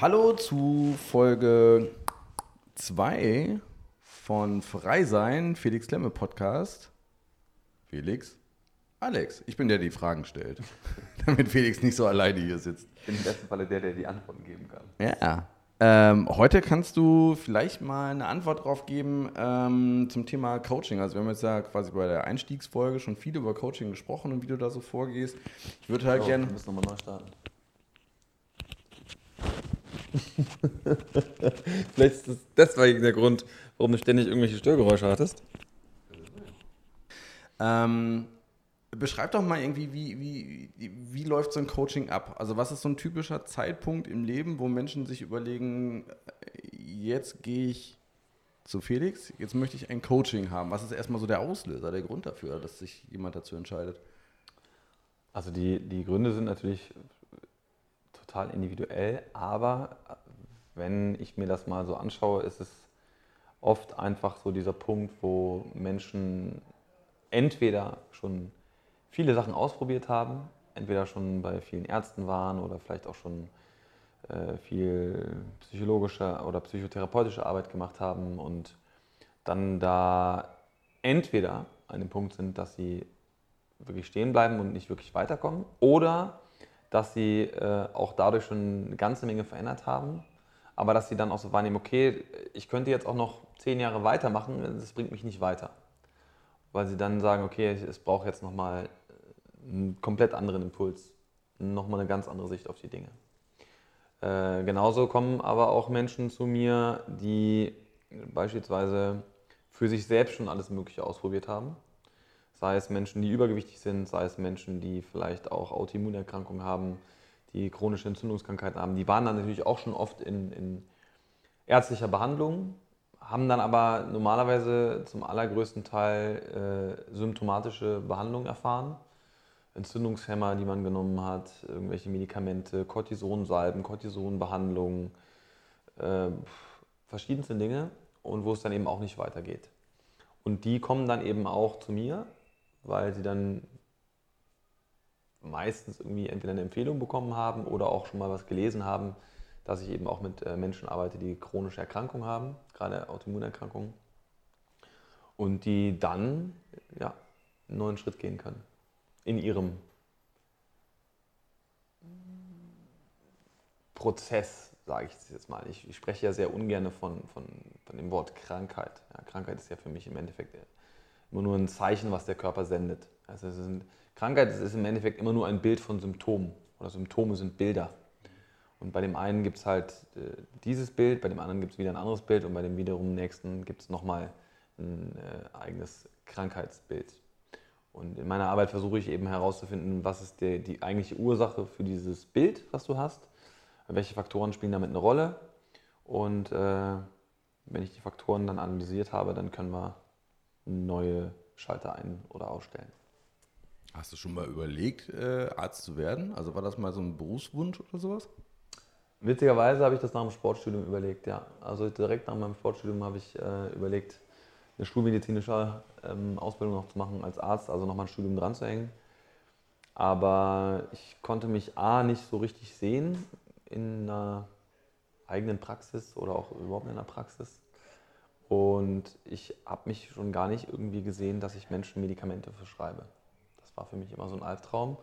Hallo zu Folge 2 von Freisein, Felix Klemme Podcast. Felix? Alex, ich bin der, der die Fragen stellt. Damit Felix nicht so alleine hier sitzt. Ich bin im besten Falle der, der die Antworten geben kann. Ja. Ähm, heute kannst du vielleicht mal eine Antwort drauf geben ähm, zum Thema Coaching. Also wir haben jetzt ja quasi bei der Einstiegsfolge schon viel über Coaching gesprochen und wie du da so vorgehst. Ich würde halt So, gerne. Wir müssen nochmal neu starten. Vielleicht ist das deswegen der Grund, warum du ständig irgendwelche Störgeräusche hattest. Ähm, beschreib doch mal irgendwie, wie, wie, wie läuft so ein Coaching ab? Also was ist so ein typischer Zeitpunkt im Leben, wo Menschen sich überlegen, äh, jetzt gehe ich zu Felix, jetzt möchte ich ein Coaching haben. Was ist erstmal so der Auslöser, der Grund dafür, dass sich jemand dazu entscheidet? Also die, die Gründe sind natürlich total individuell, aber wenn ich mir das mal so anschaue, ist es oft einfach so dieser Punkt, wo Menschen entweder schon viele Sachen ausprobiert haben, entweder schon bei vielen Ärzten waren oder vielleicht auch schon äh, viel psychologische oder psychotherapeutische Arbeit gemacht haben und dann da entweder an dem Punkt sind, dass sie wirklich stehen bleiben und nicht wirklich weiterkommen oder dass sie äh, auch dadurch schon eine ganze Menge verändert haben, aber dass sie dann auch so wahrnehmen, okay, ich könnte jetzt auch noch zehn Jahre weitermachen, das bringt mich nicht weiter. Weil sie dann sagen, okay, ich- es braucht jetzt nochmal einen komplett anderen Impuls, nochmal eine ganz andere Sicht auf die Dinge. Äh, genauso kommen aber auch Menschen zu mir, die beispielsweise für sich selbst schon alles Mögliche ausprobiert haben. Sei es Menschen, die übergewichtig sind, sei es Menschen, die vielleicht auch Autoimmunerkrankungen haben, die chronische Entzündungskrankheiten haben. Die waren dann natürlich auch schon oft in, in ärztlicher Behandlung, haben dann aber normalerweise zum allergrößten Teil äh, symptomatische Behandlung erfahren. Entzündungshemmer, die man genommen hat, irgendwelche Medikamente, Cortisonsalben, Cortisonbehandlungen, äh, verschiedenste Dinge und wo es dann eben auch nicht weitergeht. Und die kommen dann eben auch zu mir, weil sie dann meistens irgendwie entweder eine Empfehlung bekommen haben oder auch schon mal was gelesen haben, dass ich eben auch mit äh, Menschen arbeite, die chronische Erkrankungen haben, gerade Autoimmunerkrankungen. Und die dann ja, einen neuen Schritt gehen können in ihrem Prozess, sage ich es jetzt mal. Ich, ich spreche ja sehr ungern von, von, von dem Wort Krankheit. Ja, Krankheit ist ja für mich im Endeffekt immer nur ein Zeichen, was der Körper sendet. Also ist, Krankheit ist im Endeffekt immer nur ein Bild von Symptomen. Oder Symptome sind Bilder. Und bei dem einen gibt es halt äh, dieses Bild, bei dem anderen gibt es wieder ein anderes Bild und bei dem wiederum nächsten gibt es nochmal ein äh, eigenes Krankheitsbild. Und in meiner Arbeit versuche ich eben herauszufinden, was ist der, die eigentliche Ursache für dieses Bild, was du hast, welche Faktoren spielen damit eine Rolle. Und äh, wenn ich die Faktoren dann analysiert habe, dann können wir neue Schalter ein- oder ausstellen. Hast du schon mal überlegt, äh, Arzt zu werden? Also war das mal so ein Berufswunsch oder sowas? Witzigerweise habe ich das nach dem Sportstudium überlegt, ja. Also direkt nach meinem Sportstudium habe ich äh, überlegt, eine schulmedizinische ähm, Ausbildung noch zu machen als Arzt, also nochmal ein Studium dran zu hängen. Aber ich konnte mich A nicht so richtig sehen in einer eigenen Praxis oder auch überhaupt in einer Praxis. Und ich habe mich schon gar nicht irgendwie gesehen, dass ich Menschen Medikamente verschreibe. Das war für mich immer so ein Albtraum.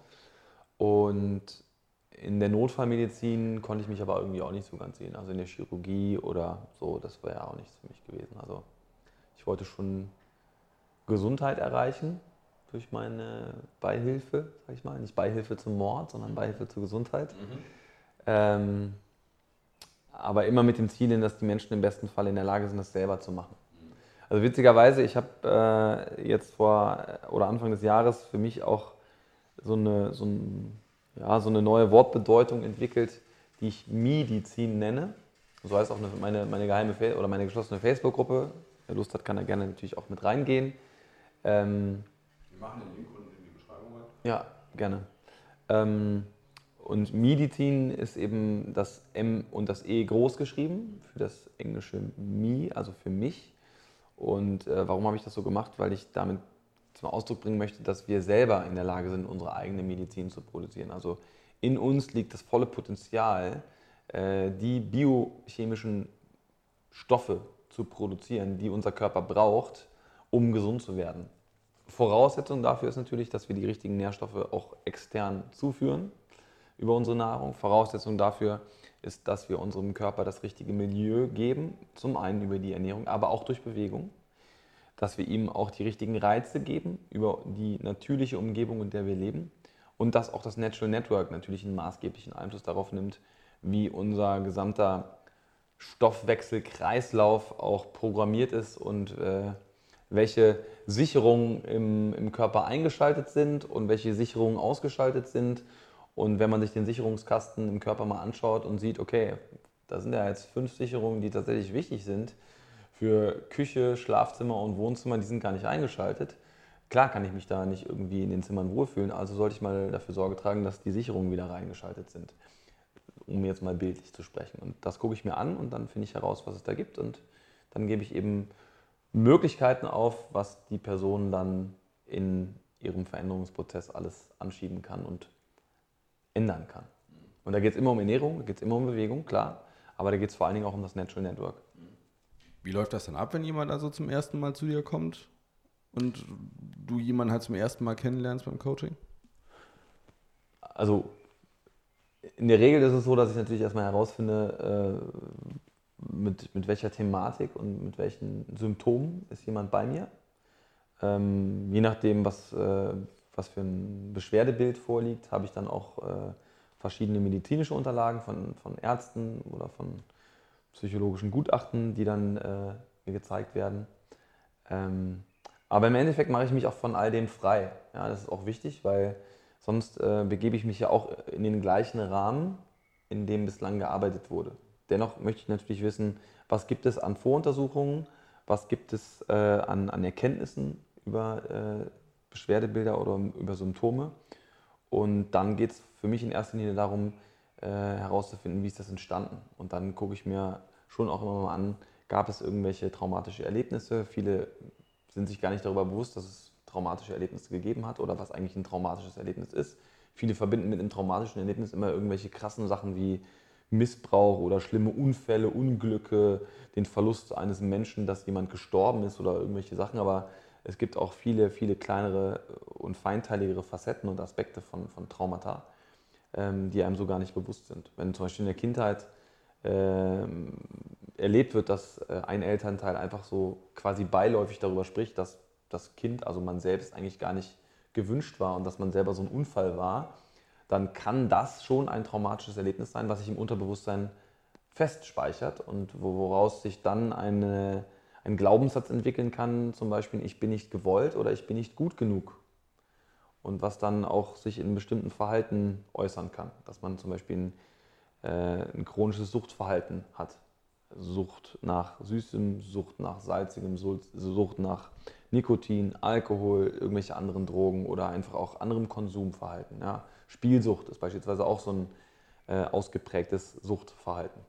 Und in der Notfallmedizin konnte ich mich aber irgendwie auch nicht so ganz sehen. Also in der Chirurgie oder so, das wäre ja auch nichts für mich gewesen. Also ich wollte schon Gesundheit erreichen durch meine Beihilfe, sag ich mal. Nicht Beihilfe zum Mord, sondern Beihilfe zur Gesundheit. Ähm, aber immer mit dem Ziel, hin, dass die Menschen im besten Fall in der Lage sind, das selber zu machen. Also witzigerweise, ich habe äh, jetzt vor oder Anfang des Jahres für mich auch so eine, so, ein, ja, so eine neue Wortbedeutung entwickelt, die ich Medizin nenne. So heißt auch eine, meine, meine geheime oder meine geschlossene Facebook-Gruppe. Wer Lust hat, kann da gerne natürlich auch mit reingehen. Ähm, Wir machen den Link unten in die Beschreibung. ja, gerne. Ähm, und Medizin ist eben das M und das E groß geschrieben für das englische me, also für mich. Und äh, warum habe ich das so gemacht? Weil ich damit zum Ausdruck bringen möchte, dass wir selber in der Lage sind, unsere eigene Medizin zu produzieren. Also in uns liegt das volle Potenzial, äh, die biochemischen Stoffe zu produzieren, die unser Körper braucht, um gesund zu werden. Voraussetzung dafür ist natürlich, dass wir die richtigen Nährstoffe auch extern zuführen über unsere Nahrung. Voraussetzung dafür ist, dass wir unserem Körper das richtige Milieu geben, zum einen über die Ernährung, aber auch durch Bewegung. Dass wir ihm auch die richtigen Reize geben über die natürliche Umgebung, in der wir leben. Und dass auch das Natural Network natürlich einen maßgeblichen Einfluss darauf nimmt, wie unser gesamter Stoffwechselkreislauf auch programmiert ist und äh, welche Sicherungen im, im Körper eingeschaltet sind und welche Sicherungen ausgeschaltet sind. Und wenn man sich den Sicherungskasten im Körper mal anschaut und sieht, okay, da sind ja jetzt fünf Sicherungen, die tatsächlich wichtig sind für Küche, Schlafzimmer und Wohnzimmer, die sind gar nicht eingeschaltet. Klar kann ich mich da nicht irgendwie in den Zimmern wohlfühlen, also sollte ich mal dafür Sorge tragen, dass die Sicherungen wieder reingeschaltet sind, um jetzt mal bildlich zu sprechen. Und das gucke ich mir an und dann finde ich heraus, was es da gibt und dann gebe ich eben Möglichkeiten auf, was die Person dann in ihrem Veränderungsprozess alles anschieben kann und ändern kann. Und da geht es immer um Ernährung, da geht es immer um Bewegung, klar, aber da geht es vor allen Dingen auch um das Natural Network. Wie läuft das dann ab, wenn jemand also zum ersten Mal zu dir kommt und du jemanden halt zum ersten Mal kennenlernst beim Coaching? Also in der Regel ist es so, dass ich natürlich erstmal herausfinde, äh, mit, mit welcher Thematik und mit welchen Symptomen ist jemand bei mir. Ähm, je nachdem, was, äh, was für ein Beschwerdebild vorliegt, habe ich dann auch äh, verschiedene medizinische Unterlagen von, von Ärzten oder von psychologischen Gutachten, die dann äh, mir gezeigt werden. Ähm, aber im Endeffekt mache ich mich auch von all dem frei. Ja, das ist auch wichtig, weil sonst äh, begebe ich mich ja auch in den gleichen Rahmen, in dem bislang gearbeitet wurde. Dennoch möchte ich natürlich wissen, was gibt es an Voruntersuchungen, was gibt es äh, an, an, Erkenntnissen über äh, Beschwerdebilder oder über Symptome. Und dann geht es für mich in erster Linie darum, äh, herauszufinden, wie ist das entstanden. Und dann gucke ich mir schon auch immer mal an, gab es irgendwelche traumatische Erlebnisse. Viele sind sich gar nicht darüber bewusst, dass es traumatische Erlebnisse gegeben hat oder was eigentlich ein traumatisches Erlebnis ist. Viele verbinden mit einem traumatischen Erlebnis immer irgendwelche krassen Sachen wie Missbrauch oder schlimme Unfälle, Unglücke, den Verlust eines Menschen, dass jemand gestorben ist oder irgendwelche Sachen. Aber es gibt auch viele, viele kleinere und feinteiligere Facetten und Aspekte von, von Traumata, ähm, die einem so gar nicht bewusst sind. Wenn zum Beispiel in der Kindheit ähm, erlebt wird, dass äh, ein Elternteil einfach so quasi beiläufig darüber spricht, dass das Kind, also man selbst, eigentlich gar nicht gewünscht war und dass man selber so ein Unfall war, dann kann das schon ein traumatisches Erlebnis sein, was sich im Unterbewusstsein festspeichert und woraus sich dann eine, ein Glaubenssatz entwickeln kann, zum Beispiel ich bin nicht gewollt oder ich bin nicht gut genug. Und was dann auch sich in bestimmten Verhalten äußern kann, dass man zum Beispiel ein, äh, ein chronisches Suchtverhalten hat. Sucht nach Süßem, Sucht nach Salzigem, Sucht nach Nikotin, Alkohol, irgendwelche anderen Drogen oder einfach auch anderem Konsumverhalten. Ja. Spielsucht ist beispielsweise auch so ein äh, ausgeprägtes Suchtverhalten.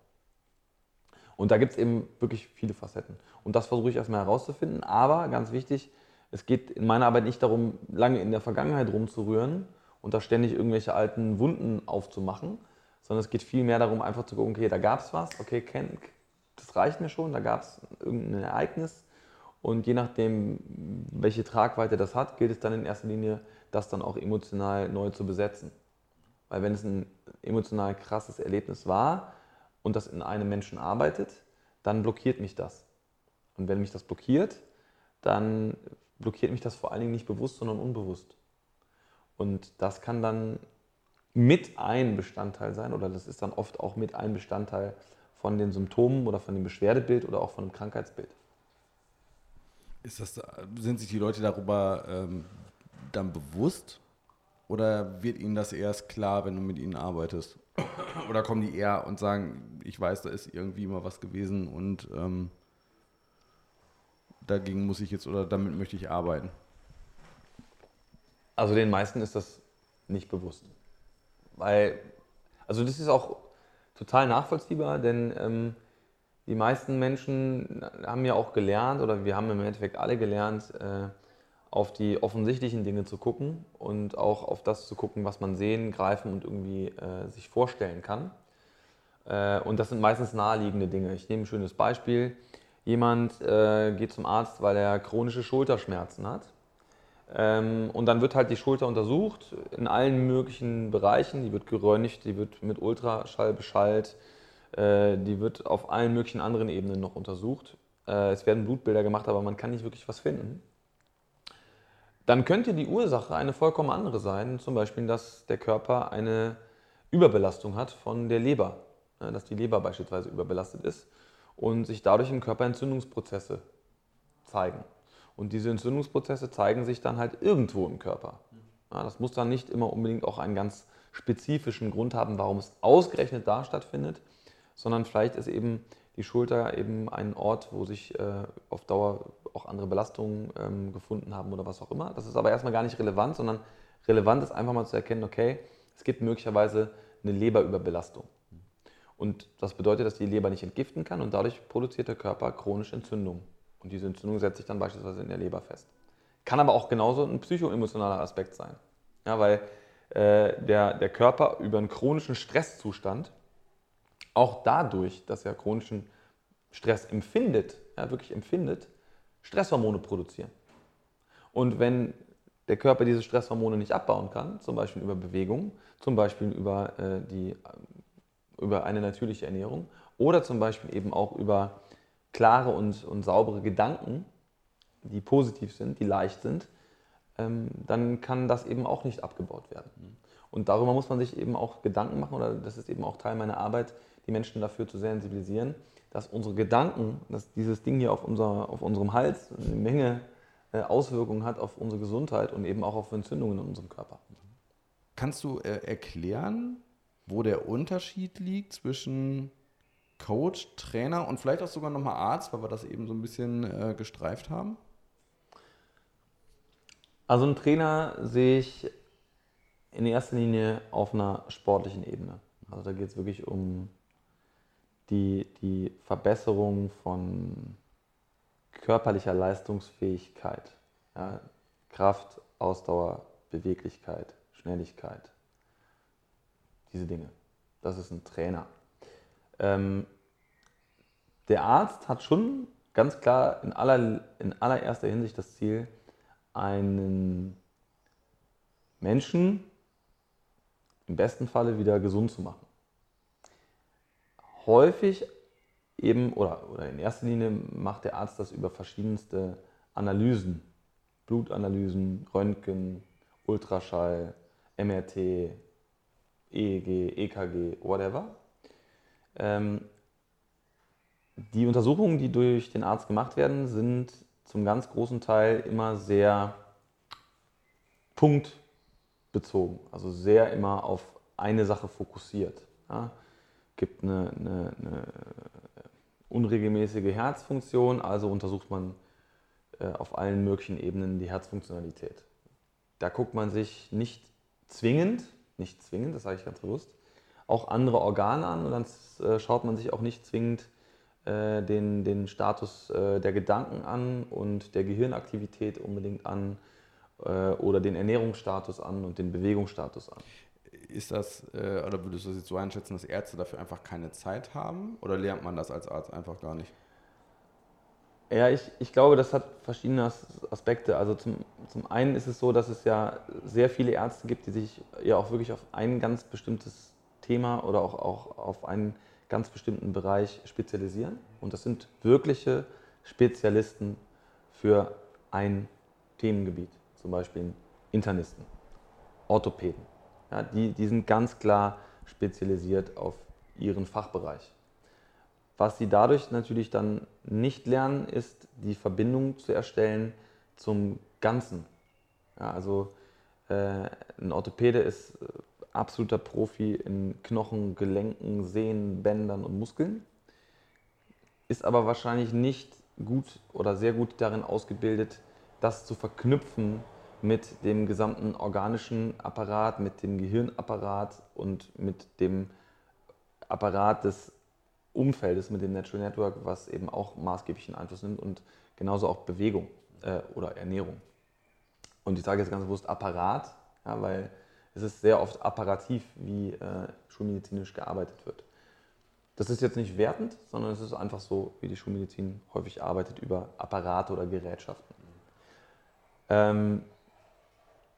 Und da gibt es eben wirklich viele Facetten. Und das versuche ich erstmal herauszufinden. Aber ganz wichtig, es geht in meiner Arbeit nicht darum, lange in der Vergangenheit rumzurühren und da ständig irgendwelche alten Wunden aufzumachen, sondern es geht vielmehr darum, einfach zu gucken, okay, da gab es was, okay, das reicht mir schon, da gab es irgendein Ereignis. Und je nachdem, welche Tragweite das hat, gilt es dann in erster Linie das dann auch emotional neu zu besetzen. Weil wenn es ein emotional krasses Erlebnis war und das in einem Menschen arbeitet, dann blockiert mich das. Und wenn mich das blockiert, dann blockiert mich das vor allen Dingen nicht bewusst, sondern unbewusst. Und das kann dann mit ein Bestandteil sein oder das ist dann oft auch mit ein Bestandteil von den Symptomen oder von dem Beschwerdebild oder auch von dem Krankheitsbild. Das, sind sich die Leute darüber ähm, dann bewusst oder wird ihnen das erst klar, wenn du mit ihnen arbeitest? Oder kommen die eher und sagen, ich weiß, da ist irgendwie mal was gewesen und ähm, dagegen muss ich jetzt oder damit möchte ich arbeiten? Also den meisten ist das nicht bewusst. Weil, also das ist auch total nachvollziehbar, denn ähm, die meisten Menschen haben ja auch gelernt, oder wir haben im Endeffekt alle gelernt, äh, auf die offensichtlichen Dinge zu gucken und auch auf das zu gucken, was man sehen, greifen und irgendwie äh, sich vorstellen kann. Äh, und das sind meistens naheliegende Dinge. Ich nehme ein schönes Beispiel. Jemand äh, geht zum Arzt, weil er chronische Schulterschmerzen hat. Ähm, und dann wird halt die Schulter untersucht in allen möglichen Bereichen. Die wird geröntgt, die wird mit Ultraschall beschallt, äh, die wird auf allen möglichen anderen Ebenen noch untersucht. Äh, es werden Blutbilder gemacht, aber man kann nicht wirklich was finden. Dann könnte die Ursache eine vollkommen andere sein, zum Beispiel, dass der Körper eine Überbelastung hat von der Leber, dass die Leber beispielsweise überbelastet ist und sich dadurch im Körper Entzündungsprozesse zeigen. Und diese Entzündungsprozesse zeigen sich dann halt irgendwo im Körper. Das muss dann nicht immer unbedingt auch einen ganz spezifischen Grund haben, warum es ausgerechnet da stattfindet, sondern vielleicht ist eben die Schulter eben ein Ort, wo sich äh, auf Dauer auch andere Belastungen ähm, gefunden haben oder was auch immer. Das ist aber erstmal gar nicht relevant, sondern relevant ist einfach mal zu erkennen, okay, es gibt möglicherweise eine Leberüberbelastung. Und das bedeutet, dass die Leber nicht entgiften kann und dadurch produziert der Körper chronische Entzündung. Und diese Entzündung setzt sich dann beispielsweise in der Leber fest. Kann aber auch genauso ein psychoemotionaler Aspekt sein. Ja, weil äh, der, der Körper über einen chronischen Stresszustand auch dadurch, dass er chronischen Stress empfindet, ja, wirklich empfindet, Stresshormone produzieren. Und wenn der Körper diese Stresshormone nicht abbauen kann, zum Beispiel über Bewegung, zum Beispiel über, äh, die, über eine natürliche Ernährung oder zum Beispiel eben auch über klare und, und saubere Gedanken, die positiv sind, die leicht sind, ähm, dann kann das eben auch nicht abgebaut werden. Und darüber muss man sich eben auch Gedanken machen, oder das ist eben auch Teil meiner Arbeit, die Menschen dafür zu sensibilisieren, dass unsere Gedanken, dass dieses Ding hier auf, unser, auf unserem Hals eine Menge äh, Auswirkungen hat auf unsere Gesundheit und eben auch auf Entzündungen in unserem Körper. Kannst du äh, erklären, wo der Unterschied liegt zwischen Coach, Trainer und vielleicht auch sogar nochmal Arzt, weil wir das eben so ein bisschen äh, gestreift haben? Also einen Trainer sehe ich in erster Linie auf einer sportlichen Ebene. Also da geht es wirklich um die, die Verbesserung von körperlicher Leistungsfähigkeit. Ja, Kraft, Ausdauer, Beweglichkeit, Schnelligkeit. Diese Dinge. Das ist ein Trainer. Ähm, der Arzt hat schon ganz klar in, aller, in allererster Hinsicht das Ziel, einen Menschen im besten Falle wieder gesund zu machen häufig eben, oder, oder in erster Linie macht der Arzt das über verschiedenste Analysen. Blutanalysen, Röntgen, Ultraschall, MRT, EEG, EKG, whatever. Ähm, die Untersuchungen, die durch den Arzt gemacht werden, sind zum ganz großen Teil immer sehr punktbezogen, also sehr immer auf eine Sache fokussiert. Ja? Gibt eine, eine, eine unregelmäßige Herzfunktion, also untersucht man äh, auf allen möglichen Ebenen die Herzfunktionalität. Da guckt man sich nicht zwingend, nicht zwingend, das sage ich ganz bewusst, auch andere Organe an und dann äh, schaut man sich auch nicht zwingend äh, den, den Status der Gedanken an und der Gehirnaktivität unbedingt an oder den Ernährungsstatus an und den Bewegungsstatus an ist das, äh, oder würdest du das jetzt so einschätzen, dass Ärzte dafür einfach keine Zeit haben? Oder lernt man das als Arzt einfach gar nicht? Ja, ich, ich glaube, das hat verschiedene Aspekte. Also zum, zum einen ist es so, dass es ja sehr viele Ärzte gibt, die sich ja auch wirklich auf ein ganz bestimmtes Thema oder auch, auch auf einen ganz bestimmten Bereich spezialisieren. Und das sind wirkliche Spezialisten für ein Themengebiet, zum Beispiel Internisten, Orthopäden, ja, die, die sind ganz klar spezialisiert auf ihren Fachbereich. Was sie dadurch natürlich dann nicht lernen, ist die Verbindung zu erstellen zum Ganzen. Ja, also äh, ein Orthopäde ist äh, absoluter Profi in Knochen, Gelenken, Sehnen, Bändern und Muskeln, ist aber wahrscheinlich nicht gut oder sehr gut darin ausgebildet, das zu verknüpfen mit dem gesamten organischen Apparat, mit dem Gehirnapparat und mit dem Apparat des Umfeldes, mit dem Natural Network, was eben auch maßgeblichen Einfluss nimmt und genauso auch Bewegung äh, oder Ernährung. Und ich sage jetzt ganz bewusst Apparat, ja, weil es ist sehr oft apparativ, wie äh, schulmedizinisch gearbeitet wird. Das ist jetzt nicht wertend, sondern es ist einfach so, wie die Schulmedizin häufig arbeitet über Apparate oder Gerätschaften. Ähm,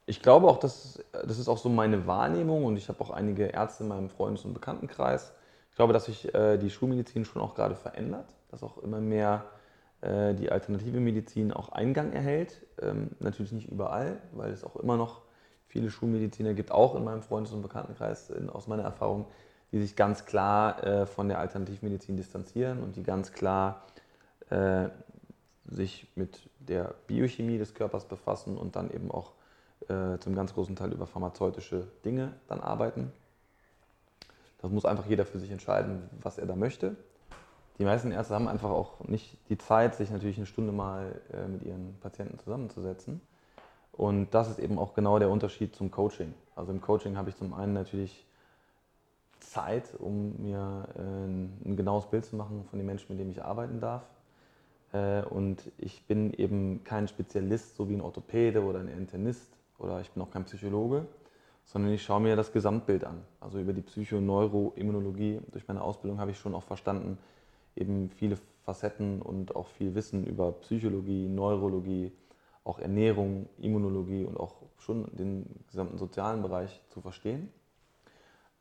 ich glaube auch, dass, das ist auch so meine Wahrnehmung und ich habe auch einige Ärzte in meinem Freundes- und Bekanntenkreis. Ich glaube, dass sich äh, die Schulmedizin schon auch gerade verändert, dass auch immer mehr äh, die alternative Medizin auch Eingang erhält. Ähm, natürlich nicht überall, weil es auch immer noch viele Schulmediziner gibt, auch in meinem Freundes- und Bekanntenkreis, in, aus meiner Erfahrung, die sich ganz klar äh, von der Alternativmedizin distanzieren und die ganz klar äh, sich mit der Biochemie des Körpers befassen und dann eben auch äh, zum ganz großen Teil über pharmazeutische Dinge dann arbeiten. Das muss einfach jeder für sich entscheiden, was er da möchte. Die meisten Ärzte haben einfach auch nicht die Zeit, sich natürlich eine Stunde mal äh, mit ihren Patienten zusammenzusetzen. Und das ist eben auch genau der Unterschied zum Coaching. Also im Coaching habe ich zum einen natürlich Zeit, um mir äh, ein genaues Bild zu machen von den Menschen, mit denen ich arbeiten darf. Und ich bin eben kein Spezialist, so wie ein Orthopäde oder ein Internist oder ich bin auch kein Psychologe, sondern ich schaue mir das Gesamtbild an. Also über die Psychoneuroimmunologie, durch meine Ausbildung habe ich schon auch verstanden, eben viele Facetten und auch viel Wissen über Psychologie, Neurologie, auch Ernährung, Immunologie und auch schon den gesamten sozialen Bereich zu verstehen.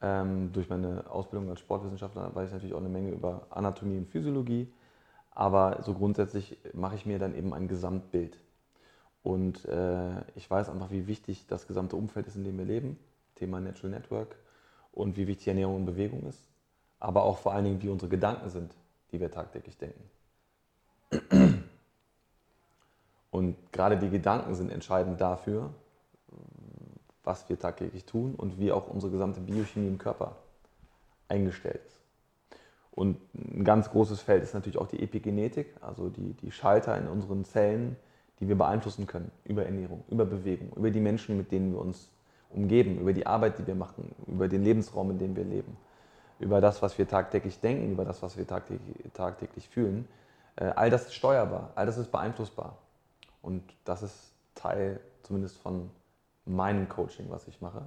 Ähm, durch meine Ausbildung als Sportwissenschaftler weiß ich natürlich auch eine Menge über Anatomie und Physiologie, aber so grundsätzlich mache ich mir dann eben ein Gesamtbild. Und äh, ich weiß einfach, wie wichtig das gesamte Umfeld ist, in dem wir leben, Thema Natural Network, und wie wichtig Ernährung und Bewegung ist, aber auch vor allen Dingen, wie unsere Gedanken sind, die wir tagtäglich denken. Und gerade die Gedanken sind entscheidend dafür, was wir tagtäglich tun und wie auch unsere gesamte Biochemie im Körper eingestellt ist. Und ein ganz großes Feld ist natürlich auch die Epigenetik, also die, die Schalter in unseren Zellen, die wir beeinflussen können über Ernährung, über Bewegung, über die Menschen, mit denen wir uns umgeben, über die Arbeit, die wir machen, über den Lebensraum, in dem wir leben, über das, was wir tagtäglich denken, über das, was wir tagtäglich, tagtäglich fühlen. Äh, all das ist steuerbar, all das ist beeinflussbar. Und das ist Teil zumindest von meinem Coaching, was ich mache,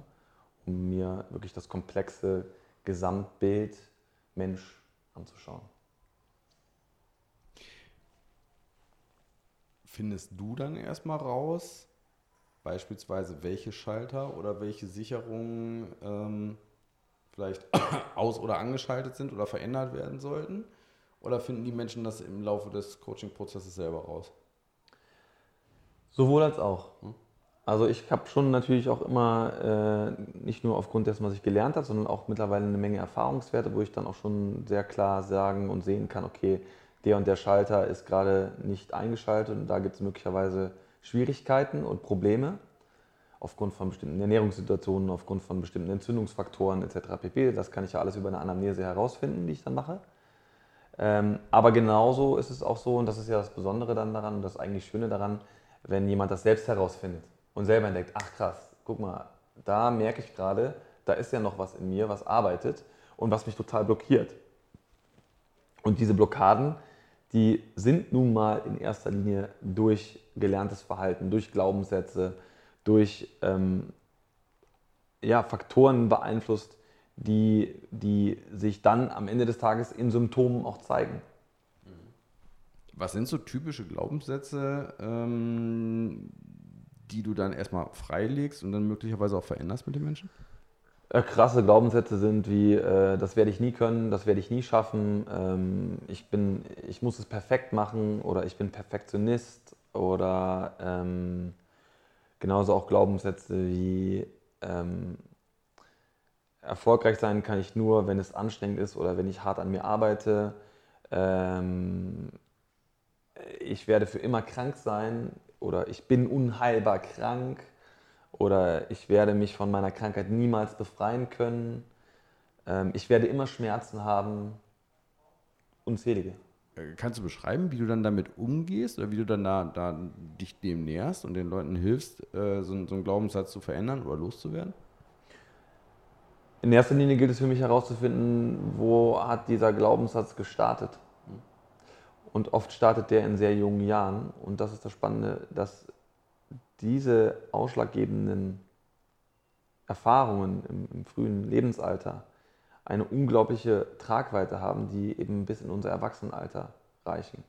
um mir wirklich das komplexe Gesamtbild Mensch anzuschauen. Findest du dann erstmal raus, beispielsweise welche Schalter oder welche Sicherungen ähm, vielleicht aus- oder angeschaltet sind oder verändert werden sollten? Oder finden die Menschen das im Laufe des Coaching-Prozesses selber raus? Sowohl als auch. Also ich habe schon natürlich auch immer, äh, nicht nur aufgrund dessen, was ich gelernt habe, sondern auch mittlerweile eine Menge Erfahrungswerte, wo ich dann auch schon sehr klar sagen und sehen kann, okay, der und der Schalter ist gerade nicht eingeschaltet und da gibt es möglicherweise Schwierigkeiten und Probleme aufgrund von bestimmten Ernährungssituationen, aufgrund von bestimmten Entzündungsfaktoren etc. pp. Das kann ich ja alles über eine Anamnese herausfinden, die ich dann mache. Ähm, aber genauso ist es auch so, und das ist ja das Besondere dann daran und das eigentlich Schöne daran, wenn jemand das selbst herausfindet und selber entdeckt, ach krass, guck mal, da merke ich gerade, da ist ja noch was in mir, was arbeitet und was mich total blockiert. Und diese Blockaden, die sind nun mal in erster Linie durch gelerntes Verhalten, durch Glaubenssätze, durch ähm, ja, Faktoren beeinflusst, die, die sich dann am Ende des Tages in Symptomen auch zeigen. Was sind so typische Glaubenssätze, ähm, die du dann erstmal freilegst und dann möglicherweise auch veränderst mit den Menschen? Äh, krasse Glaubenssätze sind wie, äh, das werde ich nie können, das werde ich nie schaffen, ähm, ich, bin, ich muss es perfekt machen oder ich bin Perfektionist oder ähm, genauso auch Glaubenssätze wie, ähm, erfolgreich sein kann ich nur, wenn es anstrengend ist oder wenn ich hart an mir arbeite. Ähm, ich werde für immer krank sein oder ich bin unheilbar krank oder ich werde mich von meiner Krankheit niemals befreien können. Ähm, ich werde immer Schmerzen haben. Unzählige. Äh, kannst du beschreiben, wie du dann damit umgehst oder wie du dann da, da dich dem näherst und den Leuten hilfst, äh, so, so einen Glaubenssatz zu verändern oder loszuwerden? In erster Linie gilt es für mich herauszufinden, wo hat dieser Glaubenssatz gestartet. Und oft startet der in sehr jungen Jahren. Und das ist das Spannende, dass diese ausschlaggebenden Erfahrungen im, im frühen Lebensalter eine unglaubliche Tragweite haben, die eben bis in unser Erwachsenenalter reichen.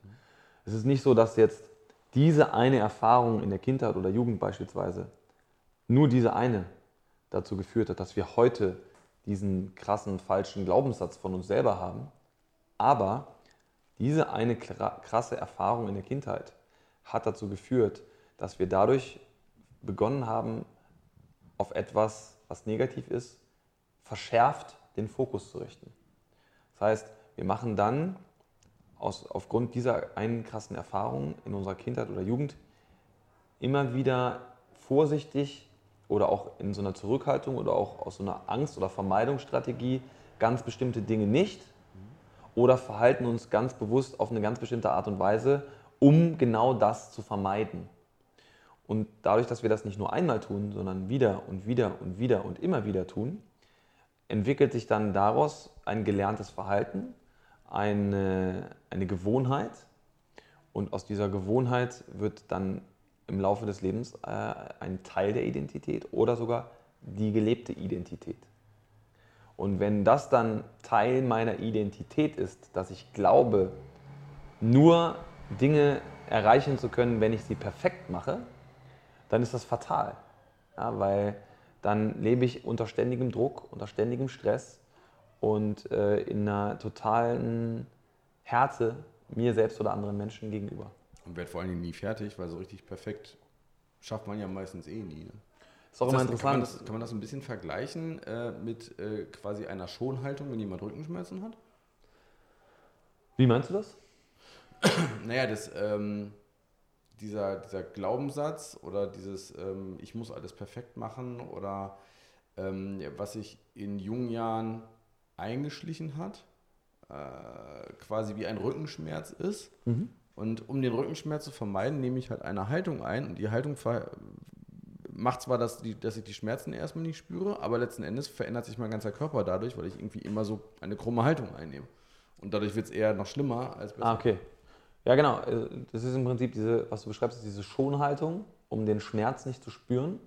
Es ist nicht so, dass jetzt diese eine Erfahrung in der Kindheit oder Jugend beispielsweise, nur diese eine dazu geführt hat, dass wir heute diesen krassen falschen Glaubenssatz von uns selber haben. Aber diese eine krasse Erfahrung in der Kindheit hat dazu geführt, dass wir dadurch begonnen haben, auf etwas, was negativ ist, verschärft den Fokus zu richten. Das heißt, wir machen dann aus, aufgrund dieser einen krassen Erfahrung in unserer Kindheit oder Jugend immer wieder vorsichtig oder auch in so einer Zurückhaltung oder auch aus so einer Angst- oder Vermeidungsstrategie ganz bestimmte Dinge nicht oder verhalten uns ganz bewusst auf eine ganz bestimmte Art und Weise, um genau das zu vermeiden. Und dadurch, dass wir das nicht nur einmal tun, sondern wieder und wieder und wieder und immer wieder tun, entwickelt sich dann daraus ein gelerntes Verhalten, eine, eine Gewohnheit. Und aus dieser Gewohnheit wird dann im Laufe des Lebens äh, ein Teil der Identität oder sogar die gelebte Identität. Und wenn das dann Teil meiner Identität ist, dass ich glaube, nur Dinge erreichen zu können, wenn ich sie perfekt mache, dann ist das fatal. Ja, weil dann lebe ich unter ständigem Druck, unter ständigem Stress und äh, in einer totalen Härte mir selbst oder anderen Menschen gegenüber. Und werde vor allen Dingen nie fertig, weil so richtig perfekt schafft man ja meistens eh nie. Ne? Ist auch immer interessant. Kann man, das, kann man das ein bisschen vergleichen äh, mit äh, quasi einer Schonhaltung, wenn jemand Rückenschmerzen hat? Wie meinst du das? naja, das, ähm, dieser, dieser Glaubenssatz oder dieses ähm, Ich muss alles perfekt machen oder ähm, was sich in jungen Jahren eingeschlichen hat, äh, quasi wie ein Rückenschmerz ist. Mhm. Und um den Rückenschmerz zu vermeiden, nehme ich halt eine Haltung ein und die Haltung macht zwar, dass, die, dass ich die Schmerzen erstmal nicht spüre, aber letzten Endes verändert sich mein ganzer Körper dadurch, weil ich irgendwie immer so eine krumme Haltung einnehme. Und dadurch wird es eher noch schlimmer als besser. Ah, okay. Ja, genau. Äh, das ist im Prinzip diese, was du beschreibst, ist diese Schonhaltung, um den Schmerz nicht zu spüren.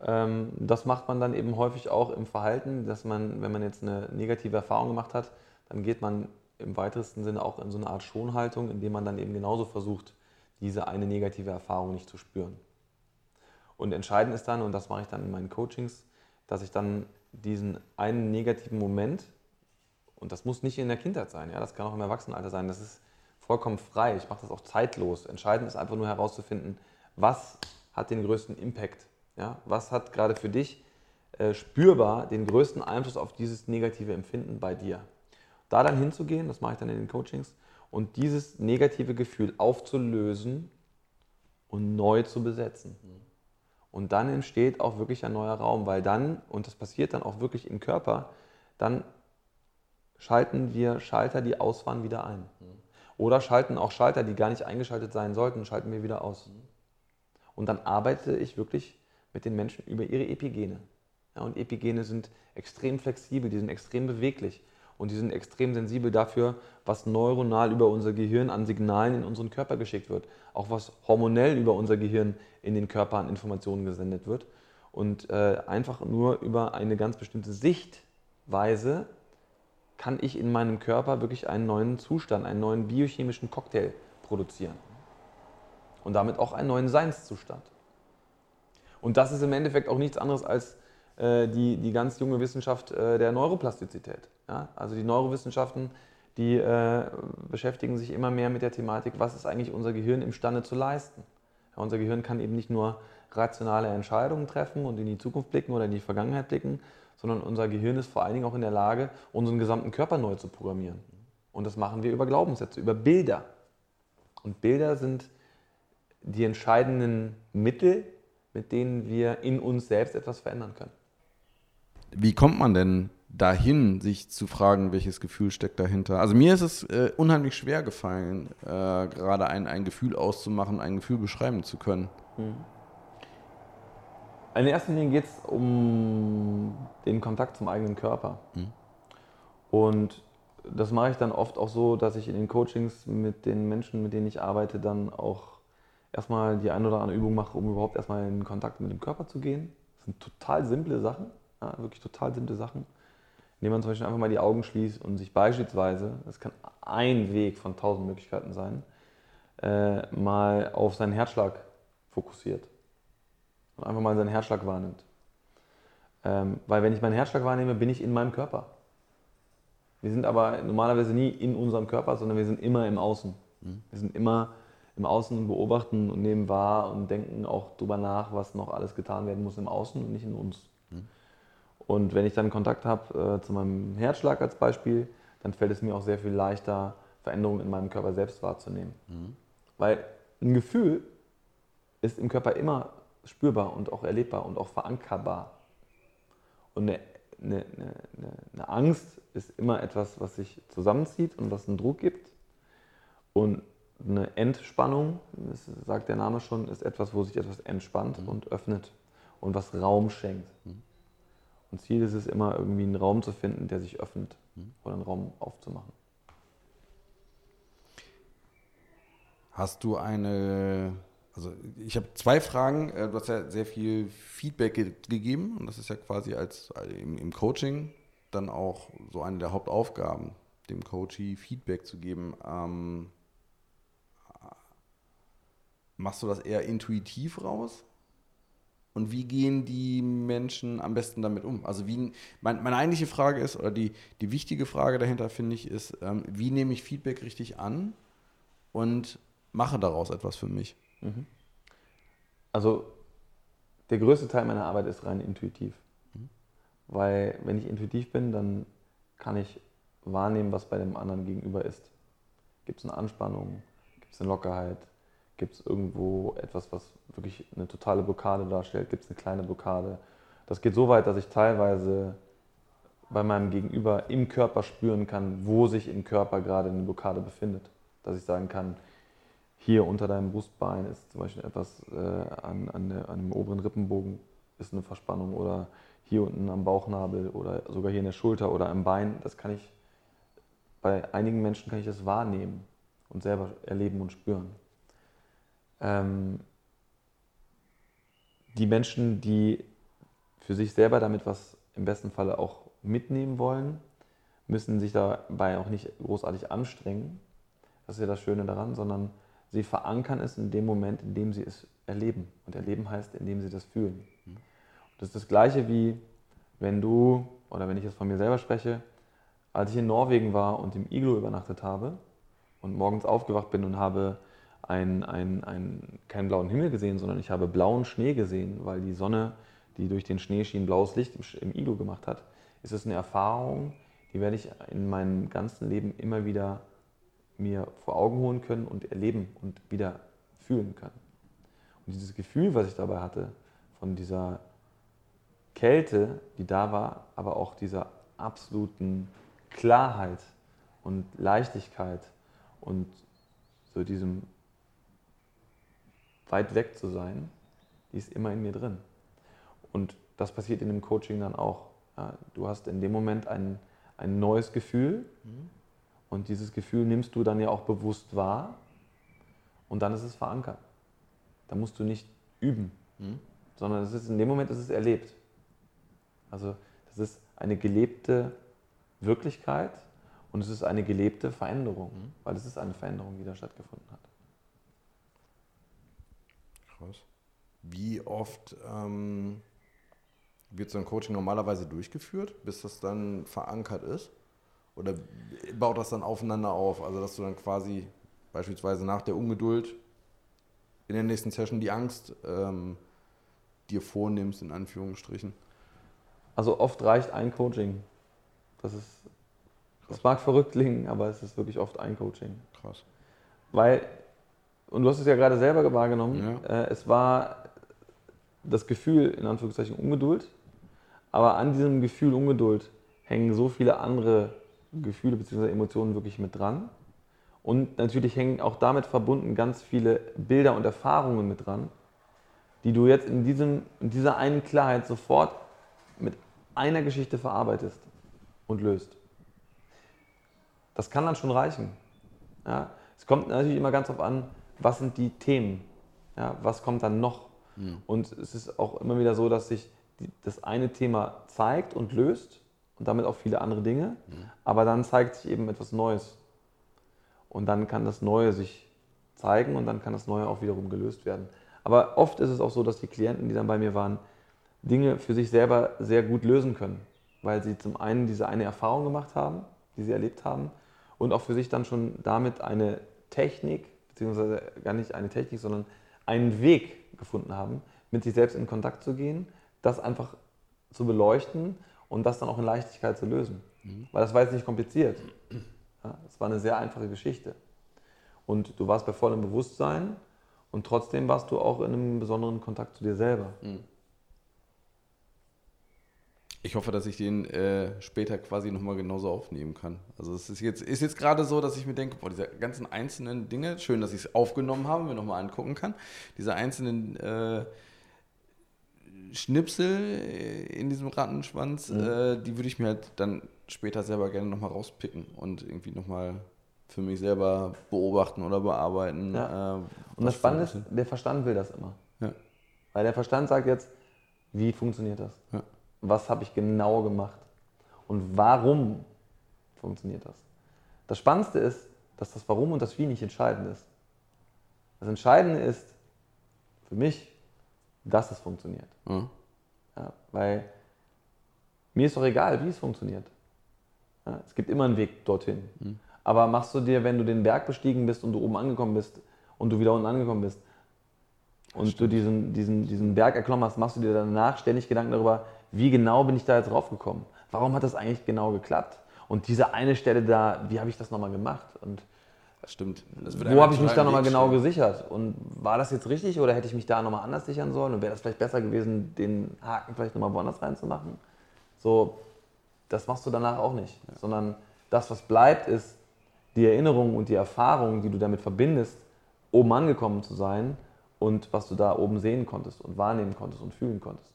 Ähm, das macht man dann eben häufig auch im Verhalten, dass man, wenn man jetzt eine negative Erfahrung gemacht hat, dann geht man im weitesten Sinne auch in so eine Art Schonhaltung, indem man dann eben genauso versucht, diese eine negative Erfahrung nicht zu spüren. Und entscheidend ist dann, und das mache ich dann in meinen Coachings, dass ich dann diesen einen negativen Moment, und das muss nicht in der Kindheit sein, ja, das kann auch im Erwachsenenalter sein, das ist vollkommen frei, ich mache das auch zeitlos. Entscheidend ist einfach nur herauszufinden, was hat den größten Impact, ja, was hat gerade für dich äh, spürbar den größten Einfluss auf dieses negative Empfinden bei dir. Da dann hinzugehen, das mache ich dann in den Coachings, und dieses negative Gefühl aufzulösen und neu zu besetzen. Und dann entsteht auch wirklich ein neuer Raum, weil dann, und das passiert dann auch wirklich im Körper, dann schalten wir Schalter, die aus waren, wieder ein. Oder schalten auch Schalter, die gar nicht eingeschaltet sein sollten, schalten wir wieder aus. Und dann arbeite ich wirklich mit den Menschen über ihre Epigene. Ja, und Epigene sind extrem flexibel, die sind extrem beweglich und die sind extrem sensibel dafür, was neuronal über unser Gehirn an Signalen in unseren Körper geschickt wird, auch was hormonell über unser Gehirn in den Körper an Informationen gesendet wird. Und äh, einfach nur über eine ganz bestimmte Sichtweise kann ich in meinem Körper wirklich einen neuen Zustand, einen neuen biochemischen Cocktail produzieren. Und damit auch einen neuen Seinszustand. Und das ist im Endeffekt auch nichts anderes als äh, die, die ganz junge Wissenschaft äh, der Neuroplastizität. Ja? Also die Neurowissenschaften, die äh, beschäftigen sich immer mehr mit der Thematik, was ist eigentlich unser Gehirn imstande zu leisten. Ja, unser Gehirn kann eben nicht nur rationale Entscheidungen treffen und in die Zukunft blicken oder in die Vergangenheit blicken, sondern unser Gehirn ist vor allen Dingen auch in der Lage, unseren gesamten Körper neu zu programmieren. Und das machen wir über Glaubenssätze, über Bilder. Und Bilder sind die entscheidenden Mittel, mit denen wir in uns selbst etwas verändern können. Wie kommt man denn dahin, sich zu fragen, welches Gefühl steckt dahinter? Also mir ist es äh, unheimlich schwer gefallen, äh, gerade ein, ein Gefühl auszumachen, ein Gefühl beschreiben zu können. Hm. In erster Linie geht es um den Kontakt zum eigenen Körper. Hm. Und das mache ich dann oft auch so, dass ich in den Coachings mit den Menschen, mit denen ich arbeite, dann auch erstmal die ein oder andere Übung mache, um überhaupt erstmal in Kontakt mit dem Körper zu gehen. Das sind total simple Sachen. Ja, wirklich total simple Sachen. indem man zum Beispiel einfach mal die Augen schließt und sich beispielsweise, das kann ein Weg von tausend Möglichkeiten sein, äh, mal auf seinen Herzschlag fokussiert und einfach mal seinen Herzschlag wahrnimmt. Ähm, weil wenn ich meinen Herzschlag wahrnehme, bin ich in meinem Körper. Wir sind aber normalerweise nie in unserem Körper, sondern wir sind immer im Außen. Mhm. Wir sind immer im Außen und beobachten und nehmen wahr und denken auch darüber nach, was noch alles getan werden muss im Außen und nicht in uns. Mhm. Und wenn ich dann Kontakt habe äh, zu meinem Herzschlag als Beispiel, dann fällt es mir auch sehr viel leichter, Veränderungen in meinem Körper selbst wahrzunehmen. Mhm. Weil ein Gefühl ist im Körper immer spürbar und auch erlebbar und auch verankerbar. Und eine, eine, eine, eine Angst ist immer etwas, was sich zusammenzieht und was einen Druck gibt. Und eine Entspannung, das sagt der Name schon, ist etwas, wo sich etwas entspannt mhm. und öffnet und was Raum schenkt. Mhm. Und Ziel ist es immer, irgendwie einen Raum zu finden, der sich öffnet mhm. oder einen Raum aufzumachen. Hast du eine, also ich habe zwei Fragen. Äh, du hast ja sehr viel Feedback ge gegeben und das ist ja quasi als im, im Coaching dann auch so eine der Hauptaufgaben, dem Coachee Feedback zu geben. Ähm, machst du das eher intuitiv raus? Und wie gehen die Menschen am besten damit um? Also wie, mein, meine eigentliche Frage ist, oder die, die wichtige Frage dahinter, finde ich, ist, ähm, wie nehme ich Feedback richtig an und mache daraus etwas für mich? Also der größte Teil meiner Arbeit ist rein intuitiv. Mhm. Weil wenn ich intuitiv bin, dann kann ich wahrnehmen, was bei dem anderen gegenüber ist. Gibt es eine Anspannung? Gibt es eine Lockerheit? Gibt es irgendwo etwas, was wirklich eine totale Blockade darstellt? Gibt es eine kleine Blockade? Das geht so weit, dass ich teilweise bei meinem Gegenüber im Körper spüren kann, wo sich im Körper gerade eine Blockade befindet. Dass ich sagen kann, hier unter deinem Brustbein ist zum Beispiel etwas äh, an, an, der, an, dem oberen Rippenbogen ist eine Verspannung oder hier unten am Bauchnabel oder sogar hier in der Schulter oder am Bein. Das kann ich, bei einigen Menschen kann ich das wahrnehmen und selber erleben und spüren. Ähm, die Menschen, die für sich selber damit was im besten Falle auch mitnehmen wollen, müssen sich dabei auch nicht großartig anstrengen. Das ist ja das Schöne daran, sondern sie verankern es in dem Moment, in dem sie es erleben. Und erleben heißt, indem sie das fühlen. Und das ist das Gleiche wie, wenn du, oder wenn ich jetzt von mir selber spreche, als ich in Norwegen war und im Iglo übernachtet habe und morgens aufgewacht bin und habe ein, ein, ein, keinen blauen Himmel gesehen, sondern ich habe blauen Schnee gesehen, weil die Sonne, die durch den Schnee schien, blaues Licht im, im Iglo gemacht hat, ist es eine Erfahrung, die werde ich in meinem ganzen Leben immer wieder mir vor Augen holen können und erleben und wieder fühlen können. Und dieses Gefühl, was ich dabei hatte, von dieser Kälte, die da war, aber auch dieser absoluten Klarheit und Leichtigkeit und so diesem weit weg zu sein, die ist immer in mir drin. Und das passiert in dem Coaching dann auch. Du hast in dem Moment ein, ein neues Gefühl mhm. Und dieses Gefühl nimmst du dann ja auch bewusst wahr und dann ist es verankert. Da musst du nicht üben, mhm. sondern es ist, in dem Moment ist es erlebt. Also das ist eine gelebte Wirklichkeit und es ist eine gelebte Veränderung, mhm. weil es ist eine Veränderung, die da stattgefunden hat. Krass. Wie oft ähm, wird so ein Coaching normalerweise durchgeführt, bis das dann verankert ist? Oder baut das dann aufeinander auf? Also, dass du dann quasi beispielsweise nach der Ungeduld in der nächsten Session die Angst ähm, dir vornimmst, in Anführungsstrichen? Also, oft reicht ein Coaching. Das ist, das mag verrückt klingen, aber es ist wirklich oft ein Coaching. Krass. Weil und du hast es ja gerade selber wahrgenommen, ja. Äh, es war das Gefühl, in Anführungszeichen, Ungeduld. Aber an diesem Gefühl Ungeduld hängen so viele andere Gefühle bzw. Emotionen wirklich mit dran. Und natürlich hängen auch damit verbunden ganz viele Bilder und Erfahrungen mit dran, die du jetzt in, diesem, in dieser einen Klarheit sofort mit einer Geschichte verarbeitest und löst. Das kann dann schon reichen. Ja? Es kommt natürlich immer ganz darauf an, was sind die Themen? Ja, was kommt dann noch? Mhm. Und es ist auch immer wieder so, dass sich die, das eine Thema zeigt und löst und damit auch viele andere Dinge. Aber dann zeigt sich eben etwas Neues. Und dann kann das Neue sich zeigen und dann kann das Neue auch wiederum gelöst werden. Aber oft ist es auch so, dass die Klienten, die dann bei mir waren, Dinge für sich selber sehr gut lösen können, weil sie zum einen diese eine Erfahrung gemacht haben, die sie erlebt haben und auch für sich dann schon damit eine Technik, beziehungsweise gar nicht eine Technik, sondern einen Weg gefunden haben, mit sich selbst in Kontakt zu gehen, das einfach zu beleuchten und das dann auch in Leichtigkeit zu lösen. Mhm. Weil das war jetzt nicht kompliziert. Ja, das war eine sehr einfache Geschichte. Und du warst bei vollem Bewusstsein und trotzdem warst du auch in einem besonderen Kontakt zu dir selber. Mhm. Ich hoffe, dass ich den äh, später quasi nochmal genauso aufnehmen kann. Also es ist jetzt, ist jetzt gerade so, dass ich mir denke, boah, diese ganzen einzelnen Dinge, schön, dass ich es aufgenommen habe, mir nochmal angucken kann. Diese einzelnen äh, Schnipsel in diesem Rattenschwanz, mhm. äh, die würde ich mir halt dann später selber gerne nochmal rauspicken und irgendwie nochmal für mich selber beobachten oder bearbeiten. Ja. Äh, und das Spannende ist, der Verstand will das immer. Ja. Weil der Verstand sagt jetzt, wie funktioniert das? Ja was habe ich genau gemacht und warum funktioniert das. Das Spannendste ist, dass das Warum und das Wie nicht entscheidend ist. Das Entscheidende ist für mich, dass es funktioniert. Mhm. Ja, weil mir ist doch egal, wie es funktioniert. Ja, es gibt immer einen Weg dorthin. Mhm. Aber machst du dir, wenn du den Berg bestiegen bist und du oben angekommen bist und du wieder unten angekommen bist und du diesen, diesen, diesen Berg erklommen hast, machst du dir danach ständig Gedanken darüber, wie genau bin ich da jetzt draufgekommen? Warum hat das eigentlich genau geklappt? Und diese eine Stelle da, wie habe ich das nochmal gemacht? Und das stimmt. Das wo habe ich mich da nochmal genau gesichert? Und war das jetzt richtig oder hätte ich mich da nochmal anders sichern sollen? Und wäre das vielleicht besser gewesen, den Haken vielleicht nochmal woanders reinzumachen? So, das machst du danach auch nicht. Ja. Sondern das, was bleibt, ist die Erinnerung und die Erfahrung, die du damit verbindest, oben angekommen zu sein und was du da oben sehen konntest und wahrnehmen konntest und fühlen konntest.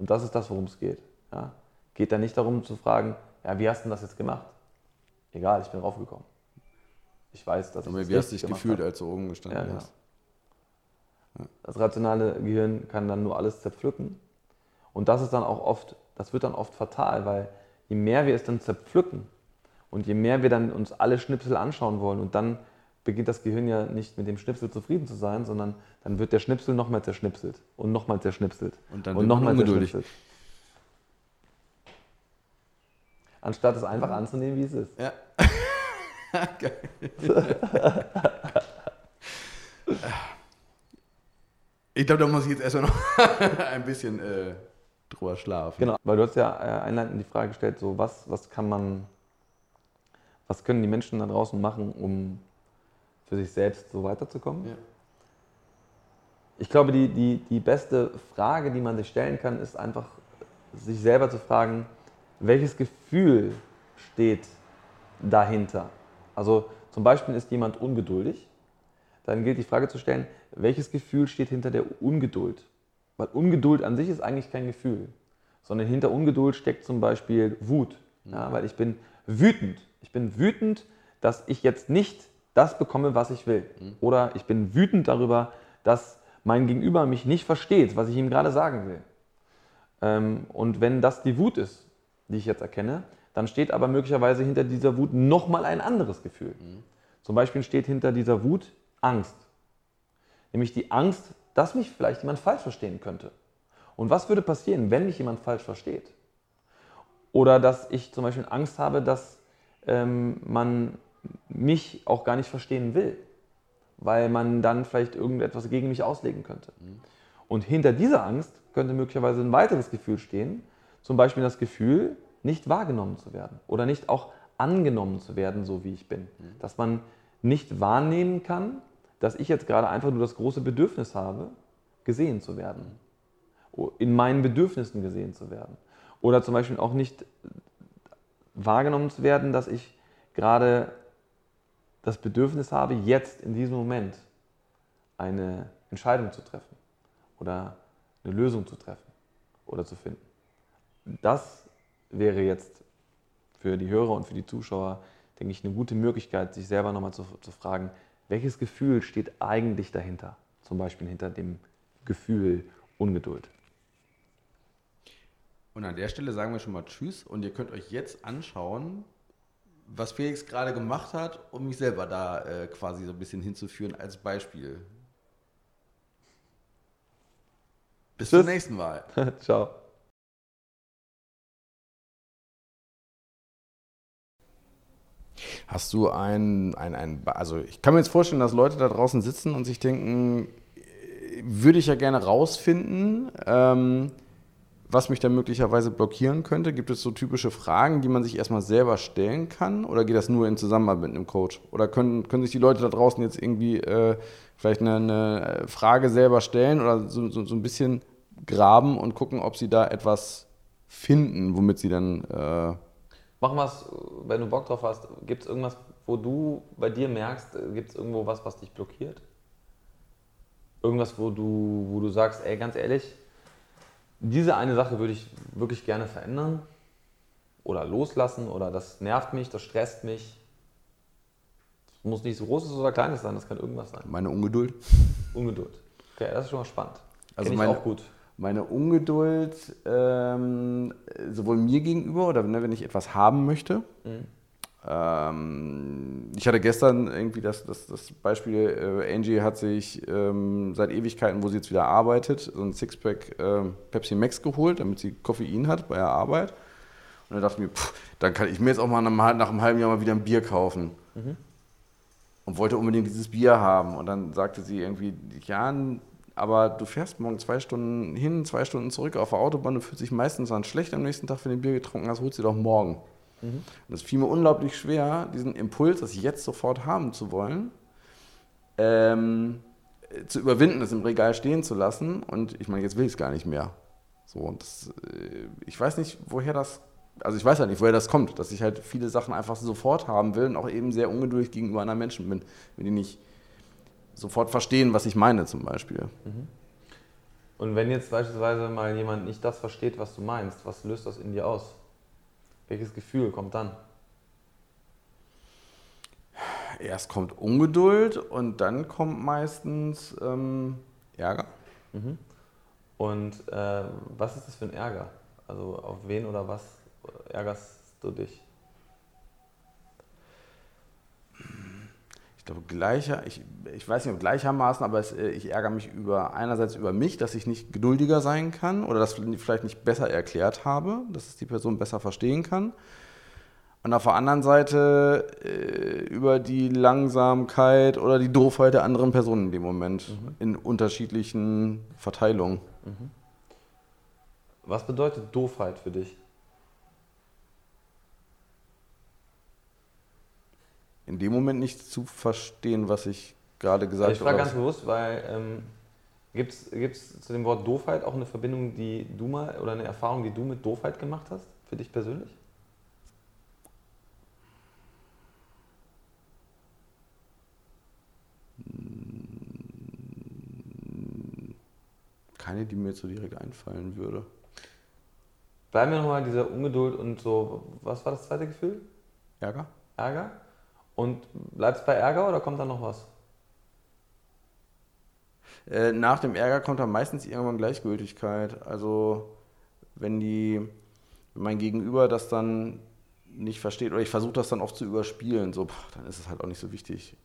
Und das ist das, worum es geht. Ja? Geht da nicht darum zu fragen, ja, wie hast du das jetzt gemacht? Egal, ich bin raufgekommen. Ich weiß, dass Aber ich Wie hast du dich gefühlt, habe. als du oben gestanden ja, genau. hast? Ja. Das rationale Gehirn kann dann nur alles zerpflücken. Und das ist dann auch oft, das wird dann oft fatal, weil je mehr wir es dann zerpflücken und je mehr wir dann uns alle Schnipsel anschauen wollen und dann beginnt das Gehirn ja nicht mit dem Schnipsel zufrieden zu sein, sondern dann wird der Schnipsel nochmal zerschnipselt und nochmal zerschnipselt und, dann und nochmal zerschnipselt. Anstatt es einfach anzunehmen, wie es ist. Ja. Ich glaube, da muss ich jetzt erstmal noch ein bisschen äh, drüber schlafen. Genau, weil du hast ja äh, einleitend die Frage gestellt, so was, was kann man, was können die Menschen da draußen machen, um für sich selbst so weiterzukommen? Ja. Ich glaube, die, die, die beste Frage, die man sich stellen kann, ist einfach, sich selber zu fragen, welches Gefühl steht dahinter? Also zum Beispiel ist jemand ungeduldig, dann gilt die Frage zu stellen, welches Gefühl steht hinter der Ungeduld? Weil Ungeduld an sich ist eigentlich kein Gefühl, sondern hinter Ungeduld steckt zum Beispiel Wut. Ja, weil ich bin wütend. Ich bin wütend, dass ich jetzt nicht das bekomme, was ich will. Mhm. Oder ich bin wütend darüber, dass mein Gegenüber mich nicht versteht, was ich ihm gerade sagen will. Ähm, und wenn das die Wut ist, die ich jetzt erkenne, dann steht aber möglicherweise hinter dieser Wut nochmal ein anderes Gefühl. Mhm. Zum Beispiel steht hinter dieser Wut Angst. Nämlich die Angst, dass mich vielleicht jemand falsch verstehen könnte. Und was würde passieren, wenn mich jemand falsch versteht? Oder dass ich zum Beispiel Angst habe, dass ähm, man mich auch gar nicht verstehen will, weil man dann vielleicht irgendetwas gegen mich auslegen könnte. Mhm. Und hinter dieser Angst könnte möglicherweise ein weiteres Gefühl stehen, zum Beispiel das Gefühl, nicht wahrgenommen zu werden oder nicht auch angenommen zu werden, so wie ich bin. Mhm. Dass man nicht wahrnehmen kann, dass ich jetzt gerade einfach nur das große Bedürfnis habe, gesehen zu werden. In meinen Bedürfnissen gesehen zu werden. Oder zum Beispiel auch nicht wahrgenommen zu werden, dass ich gerade das Bedürfnis habe, jetzt in diesem Moment eine Entscheidung zu treffen oder eine Lösung zu treffen oder zu finden. Das wäre jetzt für die Hörer und für die Zuschauer, denke ich, eine gute Möglichkeit, sich selber nochmal zu, zu fragen, welches Gefühl steht eigentlich dahinter? Zum Beispiel hinter dem Gefühl Ungeduld. Und an der Stelle sagen wir schon mal Tschüss und ihr könnt euch jetzt anschauen, was Felix gerade gemacht hat, um mich selber da äh, quasi so ein bisschen hinzuführen als Beispiel. Bis Tschüss. zur nächsten Mal. Ciao. Hast du ein, ein, ein, also ich kann mir jetzt vorstellen, dass Leute da draußen sitzen und sich denken, würde ich ja gerne rausfinden, ähm, was mich da möglicherweise blockieren könnte. Gibt es so typische Fragen, die man sich erstmal selber stellen kann? Oder geht das nur in Zusammenarbeit mit einem Coach? Oder können, können sich die Leute da draußen jetzt irgendwie äh, vielleicht eine, eine Frage selber stellen oder so, so, so ein bisschen graben und gucken, ob sie da etwas finden, womit sie dann äh, Machen wir es, wenn du Bock drauf hast. Gibt es irgendwas, wo du bei dir merkst, gibt es irgendwo was, was dich blockiert? Irgendwas, wo du, wo du sagst, ey, ganz ehrlich, diese eine Sache würde ich wirklich gerne verändern oder loslassen oder das nervt mich, das stresst mich. Das muss nicht so großes oder kleines sein, das kann irgendwas sein. meine Ungeduld. Ungeduld. Okay, das ist schon mal spannend. Also Kenn ich meine- auch gut. Meine Ungeduld ähm, sowohl mir gegenüber oder ne, wenn ich etwas haben möchte. Mhm. Ähm, ich hatte gestern irgendwie das, das, das Beispiel, äh, Angie hat sich ähm, seit Ewigkeiten, wo sie jetzt wieder arbeitet, so ein Sixpack ähm, Pepsi Max geholt, damit sie Koffein hat bei der Arbeit. Und dann dachte ich mir, pff, dann kann ich mir jetzt auch mal nach, nach einem halben Jahr mal wieder ein Bier kaufen. Und wollte unbedingt dieses Bier haben. Und dann sagte sie irgendwie, ja, aber du fährst morgen zwei Stunden hin, zwei Stunden zurück auf der Autobahn, du fühlst dich meistens dann schlecht am nächsten Tag, wenn du ein Bier getrunken hast, holst du doch morgen. Und es fiel mir unglaublich schwer, diesen Impuls, das jetzt sofort haben zu wollen, ähm, äh, zu überwinden, es im Regal stehen zu lassen. Und ich meine, jetzt will ich es gar nicht mehr. So, und das, äh, ich weiß nicht, woher das, also ich weiß ja nicht, woher das kommt, dass ich halt viele Sachen einfach sofort haben will und auch eben sehr ungeduldig gegenüber anderen Menschen bin, wenn die nicht sofort verstehen, was ich meine zum Beispiel. Und wenn jetzt beispielsweise mal jemand nicht das versteht, was du meinst, was löst das in dir aus? Welches Gefühl kommt dann? Erst kommt Ungeduld und dann kommt meistens ähm, Ärger. Und äh, was ist das für ein Ärger? Also auf wen oder was ärgerst du dich? Ich glaube, gleicher, ich, ich weiß nicht, ob gleichermaßen, aber es, äh, ich ärgere mich über einerseits über mich, dass ich nicht geduldiger sein kann oder das vielleicht nicht besser erklärt habe, dass es die Person besser verstehen kann. Und auf der anderen Seite äh, über die Langsamkeit oder die Doofheit der anderen Person in dem Moment in unterschiedlichen Verteilungen. Was bedeutet Doofheit für dich? In dem Moment nicht zu verstehen, was ich gerade gesagt ich frage habe. ganz bewusst, weil ähm, gibt es zu dem Wort Doofheit auch eine Verbindung, die du mal oder eine Erfahrung, die du mit Doofheit gemacht hast, für dich persönlich? Keine, die mir jetzt so direkt einfallen würde. Bleiben wir nochmal dieser Ungeduld und so, was war das zweite Gefühl? Ärger? Ärger? Und bleibt es bei Ärger oder kommt da noch was? Äh, nach dem Ärger kommt dann meistens irgendwann Gleichgültigkeit. Also wenn die, wenn mein Gegenüber das dann nicht versteht oder ich versuche das dann oft zu überspielen, so, pff, dann ist es halt auch nicht so wichtig.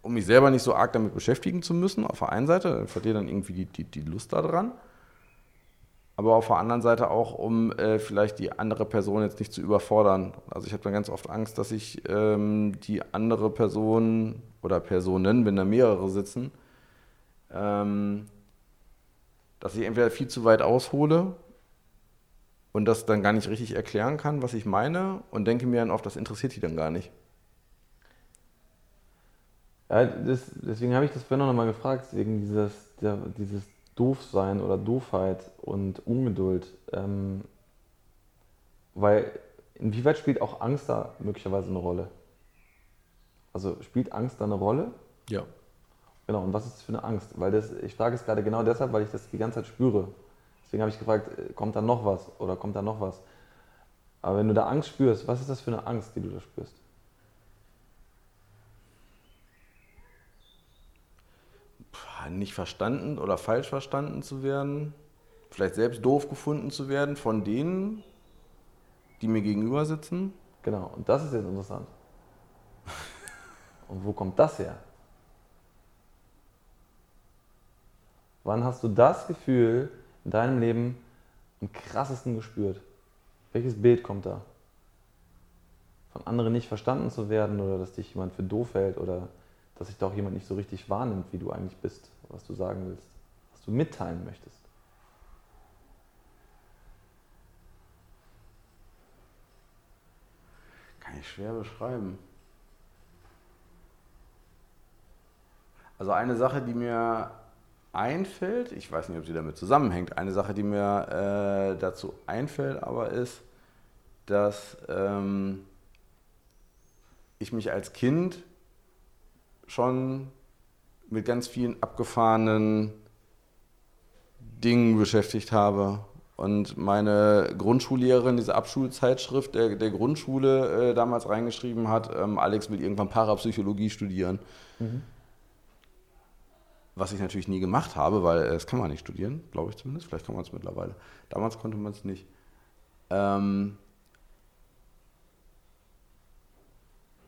Um mich selber nicht so arg damit beschäftigen zu müssen, auf der einen Seite, dann verliere dann irgendwie die, die, die Lust daran. Aber auf der anderen Seite auch, um äh, vielleicht die andere Person jetzt nicht zu überfordern. Also ich habe dann ganz oft Angst, dass ich ähm, die andere Person oder Personen, wenn da mehrere sitzen, ähm, dass ich entweder viel zu weit aushole und das dann gar nicht richtig erklären kann, was ich meine und denke mir dann oft, das interessiert die dann gar nicht. Ja, das, deswegen habe ich das vorhin noch mal gefragt, wegen dieses, der, dieses Doofsein oder Doofheit und Ungeduld. Ähm, weil inwieweit spielt auch Angst da möglicherweise eine Rolle? Also spielt Angst da eine Rolle? Ja. Genau, und was ist das für eine Angst? Weil das, ich frage es gerade genau deshalb, weil ich das die ganze Zeit spüre. Deswegen habe ich gefragt, äh, kommt da noch was oder kommt da noch was? Aber wenn du da Angst spürst, was ist das für eine Angst, die du da spürst? Pff, Nicht verstanden oder falsch verstanden zu werden. vielleicht selbst doof gefunden zu werden von denen, die mir gegenüber sitzen. Genau, und das ist jetzt interessant. Und wo kommt das her? Wann hast du das Gefühl in deinem Leben am krassesten gespürt? Welches Bild kommt da? Von anderen nicht verstanden zu werden oder dass dich jemand für doof hält oder dass sich da auch jemand nicht so richtig wahrnimmt, wie du eigentlich bist, was du sagen willst, was du mitteilen möchtest. Kann ich schwer beschreiben. Also eine Sache, die mir einfällt, ich weiß nicht, ob sie damit zusammenhängt, eine Sache, die mir äh, dazu einfällt, aber ist, dass ähm, ich mich als Kind schon mit ganz vielen abgefahrenen Dingen beschäftigt habe. Und meine Grundschullehrerin, diese Abschulzeitschrift der, der Grundschule äh, damals reingeschrieben hat, ähm, Alex will irgendwann Parapsychologie studieren. Mhm. Was ich natürlich nie gemacht habe, weil äh, das kann man nicht studieren, glaube ich zumindest. Vielleicht kann man es mittlerweile. Damals konnte man es nicht. Ähm,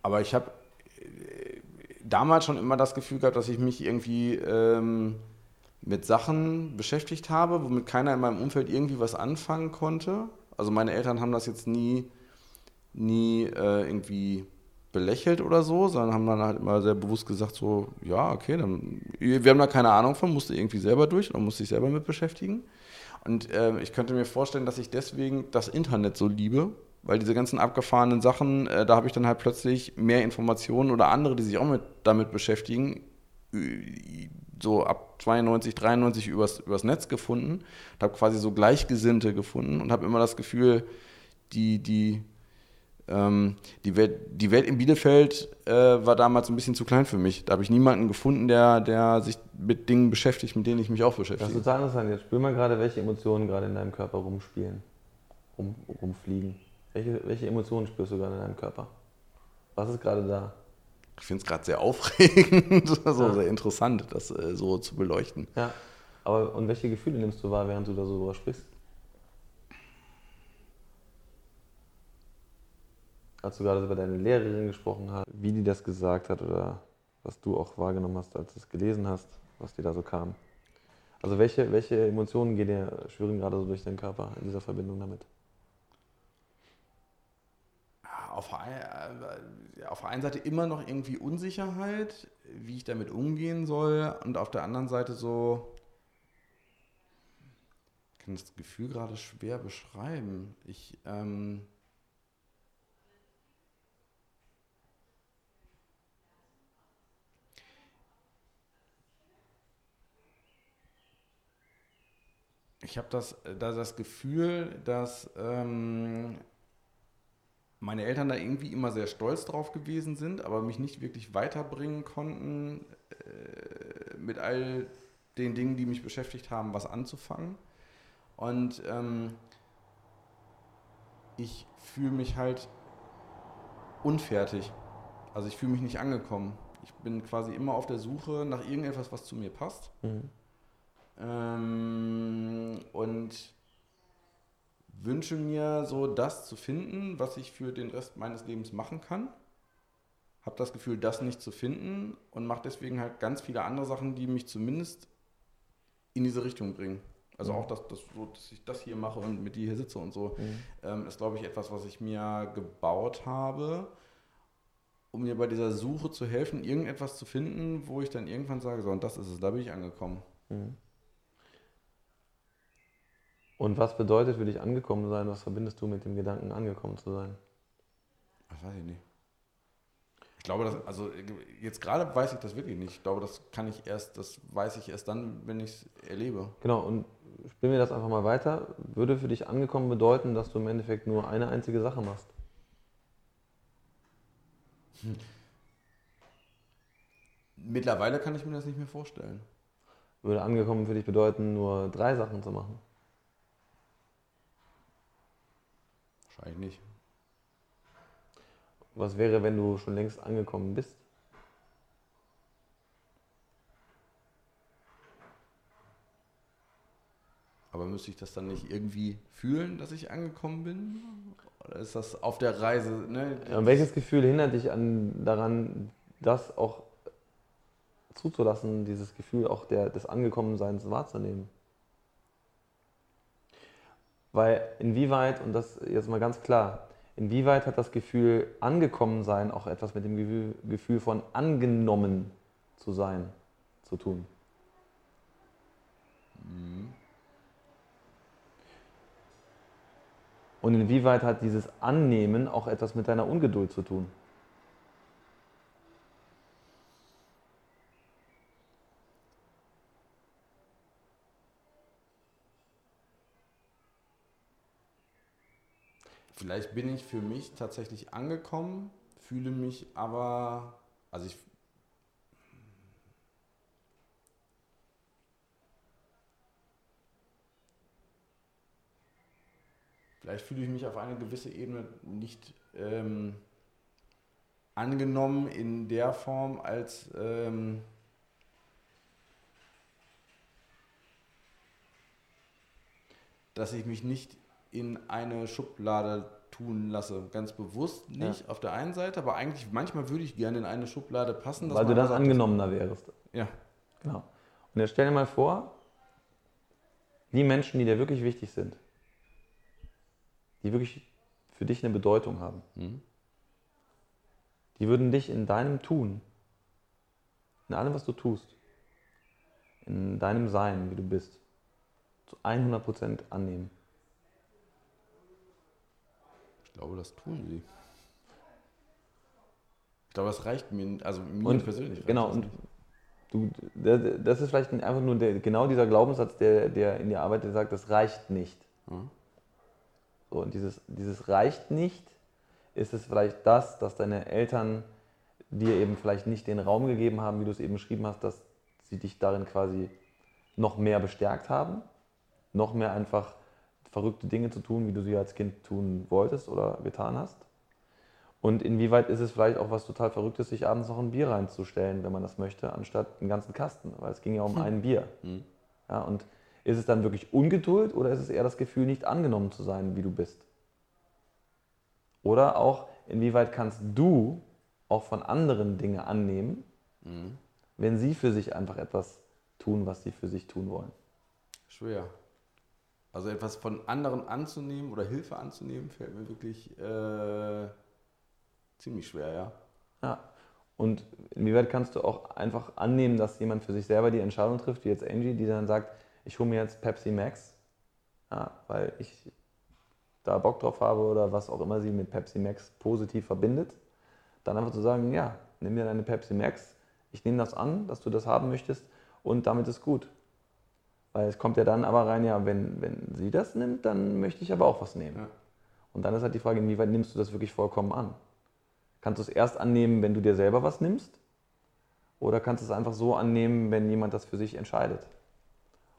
aber ich habe damals schon immer das Gefühl gehabt, dass ich mich irgendwie ähm, mit Sachen beschäftigt habe, womit keiner in meinem Umfeld irgendwie was anfangen konnte. Also meine Eltern haben das jetzt nie, nie äh, irgendwie belächelt oder so, sondern haben dann halt immer sehr bewusst gesagt, so, ja, okay, dann, wir haben da keine Ahnung von, musste irgendwie selber durch oder musste ich selber mit beschäftigen. Und äh, ich könnte mir vorstellen, dass ich deswegen das Internet so liebe, weil diese ganzen abgefahrenen Sachen, äh, da habe ich dann halt plötzlich mehr Informationen oder andere, die sich auch mit, damit beschäftigen, so ab 92, 93 übers, übers Netz gefunden. und habe quasi so Gleichgesinnte gefunden und habe immer das Gefühl, die, die, ähm, die, Welt, die Welt in Bielefeld äh, war damals ein bisschen zu klein für mich. Da habe ich niemanden gefunden, der, der sich mit Dingen beschäftigt, mit denen ich mich auch beschäftige. Das ist total interessant. Jetzt spür mal gerade, welche Emotionen gerade in deinem Körper rumspielen, rum, rumfliegen. Welche, welche Emotionen spürst du gerade in deinem Körper? Was ist gerade da? Ich finde es gerade sehr aufregend, so ja. sehr interessant, das äh, so zu beleuchten. Ja, aber und welche Gefühle nimmst du wahr, während du da so drüber sprichst? Als du gerade über deine Lehrerin gesprochen hast, wie die das gesagt hat oder was du auch wahrgenommen hast, als du es gelesen hast, was dir da so kam. Also welche, welche Emotionen gehen dir, schwören gerade so durch deinen Körper in dieser Verbindung damit? Auf, äh, auf der einen Seite immer noch irgendwie Unsicherheit, wie ich damit umgehen soll, und auf der anderen Seite so, ich kann das Gefühl gerade schwer beschreiben. Ich, ähm, ich habe das, das Gefühl, dass ähm, meine Eltern da irgendwie immer sehr stolz drauf gewesen sind, aber mich nicht wirklich weiterbringen konnten, äh, mit all den Dingen, die mich beschäftigt haben, was anzufangen. Und ähm, ich fühle mich halt unfertig. Also ich fühle mich nicht angekommen. Ich bin quasi immer auf der Suche nach irgendetwas, was zu mir passt. Mhm. Ähm, und wünsche mir so das zu finden, was ich für den Rest meines Lebens machen kann. Habe das Gefühl, das nicht zu finden und mache deswegen halt ganz viele andere Sachen, die mich zumindest in diese Richtung bringen. Also mhm. auch, dass, dass, so, dass, ich das hier mache und mit dir hier sitze und so, mhm. ähm, ist, glaube ich, etwas, was ich mir gebaut habe, um mir bei dieser Suche zu helfen, irgendetwas zu finden, wo ich dann irgendwann sage, so, und das ist es, da bin ich angekommen. Mhm. Und was bedeutet für dich angekommen sein? Was verbindest du mit dem Gedanken, angekommen zu sein? Das weiß ich nicht. Ich glaube, dass, also jetzt gerade weiß ich das wirklich nicht. Ich glaube, das kann ich erst, das weiß ich erst dann, wenn ich es erlebe. Genau, und spielen wir das einfach mal weiter. Würde für dich angekommen bedeuten, dass du im Endeffekt nur eine einzige Sache machst? Hm. Mittlerweile kann ich mir das nicht mehr vorstellen. Würde angekommen für dich bedeuten, nur drei Sachen zu machen? Wahrscheinlich nicht. Was wäre, wenn du schon längst angekommen bist? Aber müsste ich das dann nicht irgendwie fühlen, dass ich angekommen bin? Oder ist das auf der Reise? Ne? Ja, welches Gefühl hindert dich an, daran, das auch zuzulassen, dieses Gefühl auch der, des Angekommenseins wahrzunehmen? Weil inwieweit, und das jetzt mal ganz klar, inwieweit hat das Gefühl angekommen sein auch etwas mit dem Gefühl, von angenommen zu sein zu tun? Mhm. Und inwieweit hat dieses Annehmen auch etwas mit deiner Ungeduld zu tun? Vielleicht bin ich für mich tatsächlich angekommen, fühle mich aber, also ich vielleicht fühle ich mich auf eine gewisse Ebene nicht ähm, angenommen in der Form, als ähm, dass ich mich nicht in eine Schublade tun lasse. Ganz bewusst nicht ja. auf der einen Seite, aber eigentlich manchmal würde ich gerne in eine Schublade passen. Weil du das angenommener wärst. Ja. Genau. Und jetzt stell dir mal vor, die Menschen, die dir wirklich wichtig sind, die wirklich für dich eine Bedeutung haben, mhm. die würden dich in deinem Tun, in allem, was du tust, in deinem Sein, wie du bist, zu 100% annehmen. Ich glaube, das tun sie. Ich glaube, das reicht mir, also mir und, persönlich. Genau, und du, das ist vielleicht einfach nur der, genau dieser Glaubenssatz, der, der in dir arbeitet, der sagt, das reicht nicht. Mhm. So, und dieses, dieses reicht nicht, ist es vielleicht das, dass deine Eltern dir eben vielleicht nicht den Raum gegeben haben, wie du es eben beschrieben hast, dass sie dich darin quasi noch mehr bestärkt haben, noch mehr einfach verrückte Dinge zu tun, wie du sie als Kind tun wolltest oder getan hast? Und inwieweit ist es vielleicht auch was total Verrücktes, sich abends noch ein Bier reinzustellen, wenn man das möchte, anstatt einen ganzen Kasten? Weil es ging ja um hm. ein Bier. Hm. Ja, und ist es dann wirklich Ungeduld oder ist es eher das Gefühl, nicht angenommen zu sein, wie du bist? Oder auch, inwieweit kannst du auch von anderen Dinge annehmen, hm. wenn sie für sich einfach etwas tun, was sie für sich tun wollen? Schwer. Also etwas von anderen anzunehmen oder Hilfe anzunehmen, fällt mir wirklich äh, ziemlich schwer, ja. Ja. Und inwieweit kannst du auch einfach annehmen, dass jemand für sich selber die Entscheidung trifft, wie jetzt Angie, die dann sagt, ich hole mir jetzt Pepsi Max, ja, weil ich da Bock drauf habe oder was auch immer sie mit Pepsi Max positiv verbindet, dann einfach zu sagen, ja, nimm dir deine Pepsi Max, ich nehme das an, dass du das haben möchtest und damit ist gut. Weil es kommt ja dann aber rein, ja, wenn, wenn sie das nimmt, dann möchte ich aber auch was nehmen. Ja. Und dann ist halt die Frage, inwieweit nimmst du das wirklich vollkommen an? Kannst du es erst annehmen, wenn du dir selber was nimmst? Oder kannst du es einfach so annehmen, wenn jemand das für sich entscheidet?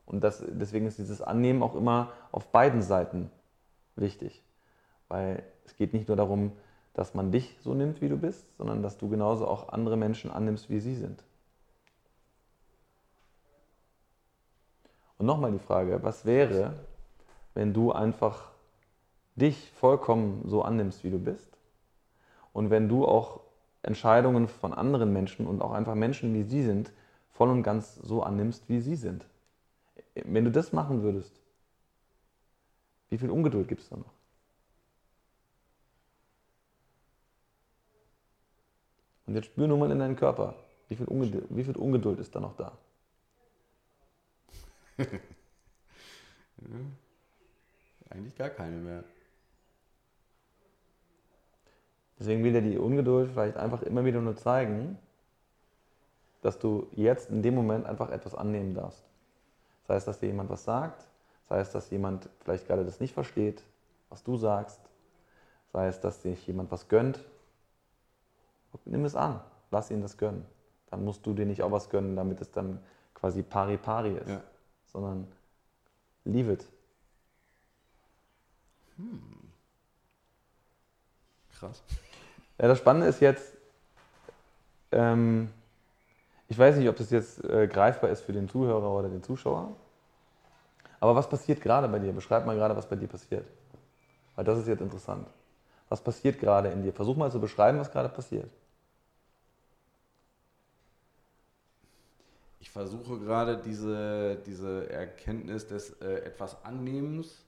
Und das, deswegen ist dieses Annehmen auch immer auf beiden Seiten wichtig. Weil es geht nicht nur darum, dass man dich so nimmt, wie du bist, sondern dass du genauso auch andere Menschen annimmst, wie sie sind. Und nochmal die Frage, was wäre, wenn du einfach dich vollkommen so annimmst, wie du bist? Und wenn du auch Entscheidungen von anderen Menschen und auch einfach Menschen, wie sie sind, voll und ganz so annimmst, wie sie sind? Wenn du das machen würdest, wie viel Ungeduld gibt es da noch? Und jetzt spür nur mal in deinen Körper, wie viel, Ungeduld, wie viel Ungeduld ist da noch da? Ja. Eigentlich gar keine mehr. Deswegen will dir die Ungeduld vielleicht einfach immer wieder nur zeigen, dass du jetzt in dem Moment einfach etwas annehmen darfst. Sei es, dass dir jemand was sagt, sei es, dass jemand vielleicht gerade das nicht versteht, was du sagst, sei es, dass sich jemand was gönnt. Nimm es an, lass ihn das gönnen. Dann musst du dir nicht auch was gönnen, damit es dann quasi pari pari ist. Ja sondern leave it. Hm. Krass. Ja, das Spannende ist jetzt, ähm, ich weiß nicht, ob das jetzt äh, greifbar ist für den Zuhörer oder den Zuschauer, Aber was passiert gerade bei dir? Beschreib mal gerade, was bei dir passiert. Weil das ist jetzt interessant. Was passiert gerade in dir? Versuch mal zu beschreiben, was gerade passiert. Ich versuche gerade diese, diese Erkenntnis des äh, etwas Annehmens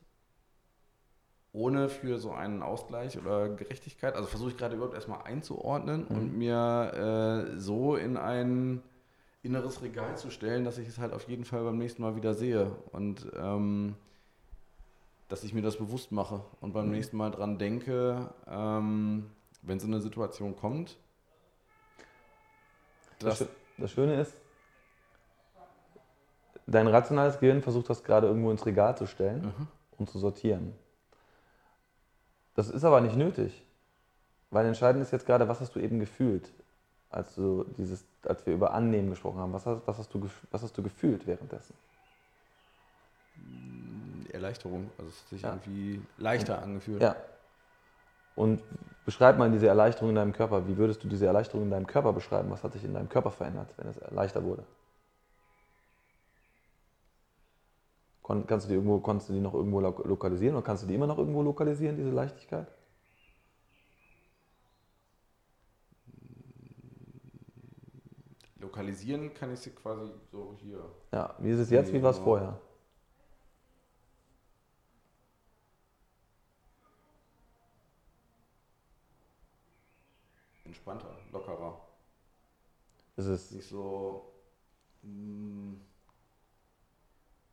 ohne für so einen Ausgleich oder Gerechtigkeit, also versuche ich gerade überhaupt erstmal einzuordnen Mhm. und mir äh, so in ein inneres Regal zu stellen, dass ich es halt auf jeden Fall beim nächsten Mal wieder sehe und ähm, dass ich mir das bewusst mache und beim Mhm. nächsten Mal dran denke, ähm, wenn so eine Situation kommt, Das, das Schöne ist, dein rationales Gehirn versucht das gerade irgendwo ins Regal zu stellen Mhm. und zu sortieren. Das ist aber nicht nötig. Weil entscheidend ist jetzt gerade, was hast du eben gefühlt, als, du dieses, als wir über Annehmen gesprochen haben. Was hast, was, hast du, was hast du gefühlt währenddessen? Erleichterung, also es hat sich Ja. irgendwie leichter angefühlt. Ja. Und beschreib mal diese Erleichterung in deinem Körper. Wie würdest du diese Erleichterung in deinem Körper beschreiben? Was hat sich in deinem Körper verändert, wenn es leichter wurde? Kon kannst du die irgendwo, konntest du die noch irgendwo lo lokalisieren oder kannst du die immer noch irgendwo lokalisieren, diese Leichtigkeit? Lokalisieren kann ich sie quasi so hier. Ja, wie ist es jetzt, wie war es Ja. vorher? entspannter, lockerer. Ist es, Nicht so. mm,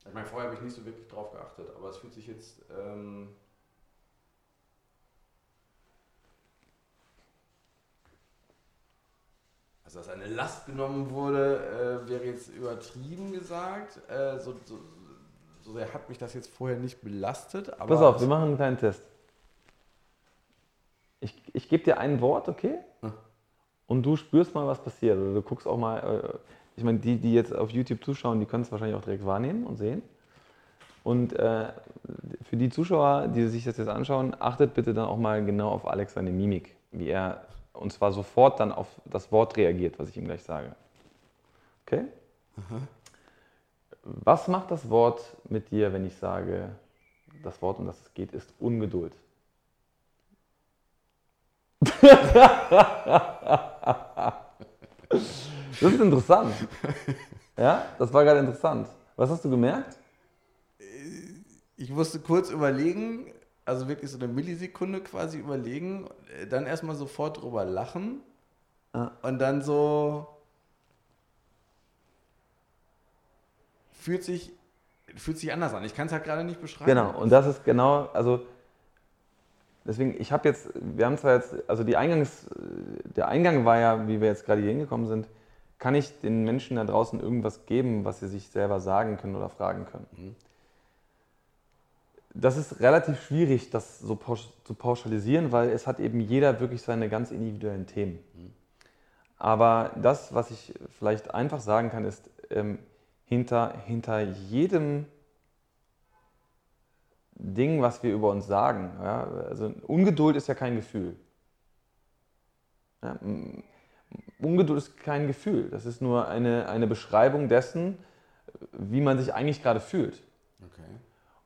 Ich meine, vorher habe ich nicht so wirklich drauf geachtet, aber es fühlt sich jetzt. Ähm, also, dass eine Last genommen wurde, äh, wäre jetzt übertrieben gesagt. Äh, so, so, so sehr hat mich das jetzt vorher nicht belastet. Aber pass auf, wir machen einen kleinen Test. Ich, ich gebe dir ein Wort, okay? Hm. Und du spürst mal, was passiert. Oder du guckst auch mal, äh, ich meine, die, die jetzt auf YouTube zuschauen, die können es wahrscheinlich auch direkt wahrnehmen und sehen. Und äh, für die Zuschauer, die sich das jetzt anschauen, achtet bitte dann auch mal genau auf Alex seine Mimik, wie er und zwar sofort dann auf das Wort reagiert, was ich ihm gleich sage. Okay? Was macht das Wort mit dir, wenn ich sage, das Wort, um das es geht, ist Ungeduld? Das ist interessant. Ja, das war gerade interessant. Was hast du gemerkt? Ich musste kurz überlegen, also wirklich so eine Millisekunde quasi überlegen, dann erstmal sofort drüber lachen Ah. und dann so fühlt sich fühlt sich anders an. Ich kann es halt gerade nicht beschreiben. Genau, und das ist genau, also deswegen, ich habe jetzt, wir haben zwar jetzt, also die Eingangs, der Eingang war ja, wie wir jetzt gerade hier hingekommen sind, kann ich den Menschen da draußen irgendwas geben, was sie sich selber sagen können oder fragen können? Mhm. Das ist relativ schwierig, das so pausch zu pauschalisieren, weil es hat eben jeder wirklich seine ganz individuellen Themen. Aber das, was ich vielleicht einfach sagen kann, ist, ähm, hinter, hinter jedem Ding, was wir über uns sagen, ja, also Ungeduld ist ja kein Gefühl. Ja, Ungeduld ist kein Gefühl, das ist nur eine, eine Beschreibung dessen, wie man sich eigentlich gerade fühlt. Okay.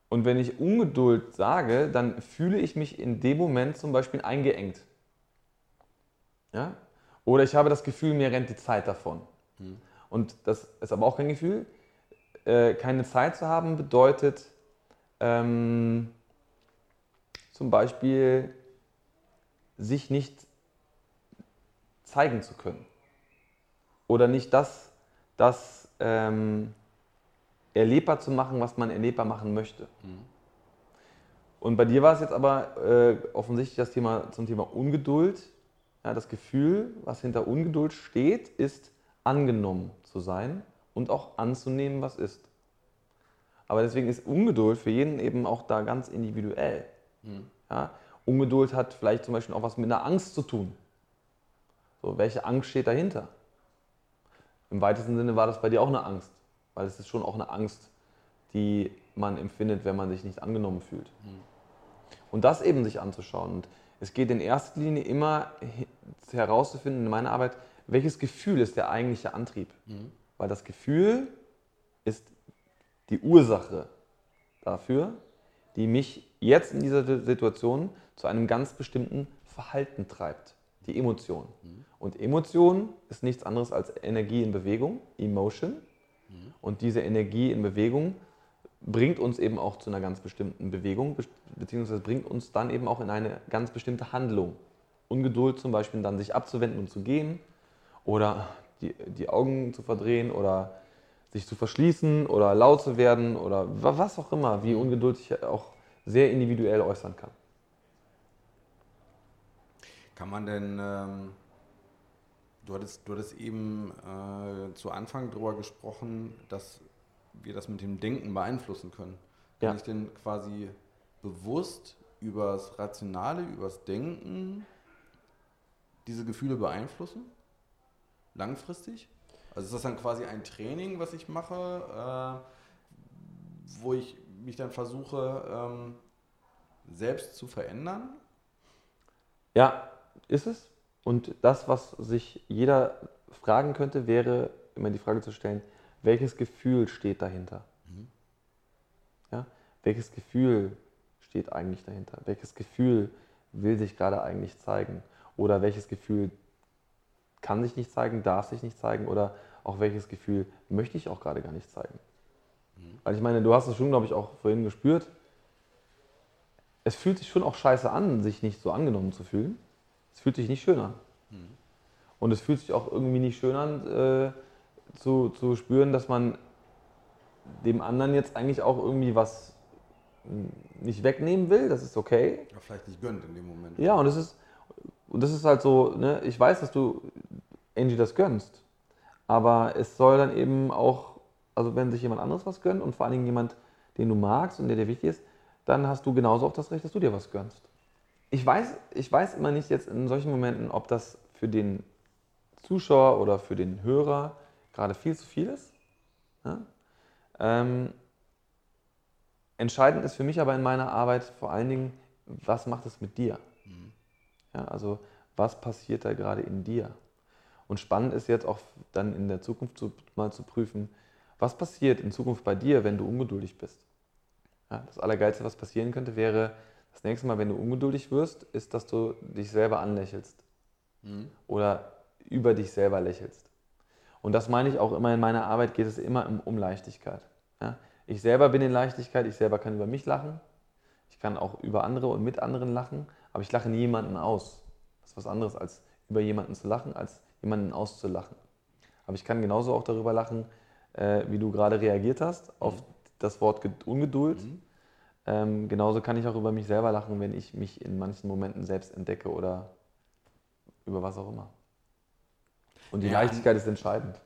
Und wenn ich Ungeduld sage, dann fühle ich mich in dem Moment zum Beispiel eingeengt. Ja? Oder ich habe das Gefühl, mir rennt die Zeit davon. Und das ist aber auch kein Gefühl. Äh, keine Zeit zu haben bedeutet ähm, zum Beispiel sich nicht zeigen zu können. Oder nicht das, das ähm, erlebbar zu machen, was man erlebbar machen möchte. Und bei dir war es jetzt aber äh, offensichtlich das Thema zum Thema Ungeduld. Ja, das Gefühl, was hinter Ungeduld steht, ist angenommen zu sein und auch anzunehmen, was ist. Aber deswegen ist Ungeduld für jeden eben auch da ganz individuell. Ja, Ungeduld hat vielleicht zum Beispiel auch was mit einer Angst zu tun. So, welche Angst steht dahinter? Im weitesten Sinne war das bei dir auch eine Angst, weil es ist schon auch eine Angst, die man empfindet, wenn man sich nicht angenommen fühlt. Und das eben sich anzuschauen. Und es geht in erster Linie immer he- herauszufinden in meiner Arbeit, welches Gefühl ist der eigentliche Antrieb. Weil das Gefühl ist die Ursache dafür, die mich jetzt in dieser Situation zu einem ganz bestimmten Verhalten treibt. Die Emotion. Und Emotion ist nichts anderes als Energie in Bewegung, Emotion. Und diese Energie in Bewegung bringt uns eben auch zu einer ganz bestimmten Bewegung, beziehungsweise bringt uns dann eben auch in eine ganz bestimmte Handlung. Ungeduld zum Beispiel dann sich abzuwenden und zu gehen oder die, die Augen zu verdrehen oder sich zu verschließen oder laut zu werden oder was auch immer, wie Ungeduld sich auch sehr individuell äußern kann. Kann man denn, ähm, du, hattest, du hattest eben äh, zu Anfang darüber gesprochen, dass wir das mit dem Denken beeinflussen können. Kann ja. ich denn quasi bewusst übers Rationale, übers Denken diese Gefühle beeinflussen? Langfristig? Also ist das dann quasi ein Training, was ich mache, äh, wo ich mich dann versuche, ähm, selbst zu verändern? Ja, ist es. Und das, was sich jeder fragen könnte, wäre immer die Frage zu stellen, welches Gefühl steht dahinter? Mhm. Ja? Welches Gefühl steht eigentlich dahinter? Welches Gefühl will sich gerade eigentlich zeigen? Oder welches Gefühl kann sich nicht zeigen, darf sich nicht zeigen? Oder auch welches Gefühl möchte ich auch gerade gar nicht zeigen? Mhm. Also ich meine, du hast es schon, glaube ich, auch vorhin gespürt. Es fühlt sich schon auch scheiße an, sich nicht so angenommen zu fühlen. Es fühlt sich nicht schön an. Mhm. Und es fühlt sich auch irgendwie nicht schön an, äh, zu, zu spüren, dass man dem anderen jetzt eigentlich auch irgendwie was nicht wegnehmen will, das ist okay. Ja, vielleicht nicht gönnt in dem Moment. Ja, und das ist, und das ist halt so, ne, ich weiß, dass du Angie das gönnst, aber es soll dann eben auch, also wenn sich jemand anderes was gönnt und vor allen Dingen jemand, den du magst und der dir wichtig ist, dann hast du genauso auch das Recht, dass du dir was gönnst. Ich weiß, ich weiß immer nicht jetzt in solchen Momenten, ob das für den Zuschauer oder für den Hörer gerade viel zu viel ist. Ja? Ähm, entscheidend ist für mich aber in meiner Arbeit vor allen Dingen, was macht es mit dir? Mhm. Ja, also was passiert da gerade in dir? Und spannend ist jetzt auch dann in der Zukunft zu, mal zu prüfen, was passiert in Zukunft bei dir, wenn du ungeduldig bist. Ja, das Allergeilste, was passieren könnte, wäre, das nächste Mal, wenn du ungeduldig wirst, ist, dass du dich selber anlächelst. Mhm. Oder über dich selber lächelst. Und das meine ich auch immer in meiner Arbeit, geht es immer um, Leichtigkeit. Ja? Ich selber bin in Leichtigkeit, ich selber kann über mich lachen, ich kann auch über andere und mit anderen lachen, aber ich lache nie jemanden aus. Das ist was anderes, als über jemanden zu lachen, als jemanden auszulachen. Aber ich kann genauso auch darüber lachen, äh, wie du gerade reagiert hast auf mhm. das Wort Ungeduld. Mhm. Ähm, genauso kann ich auch über mich selber lachen, wenn ich mich in manchen Momenten selbst entdecke oder über was auch immer. Und die ja, Leichtigkeit ist entscheidend.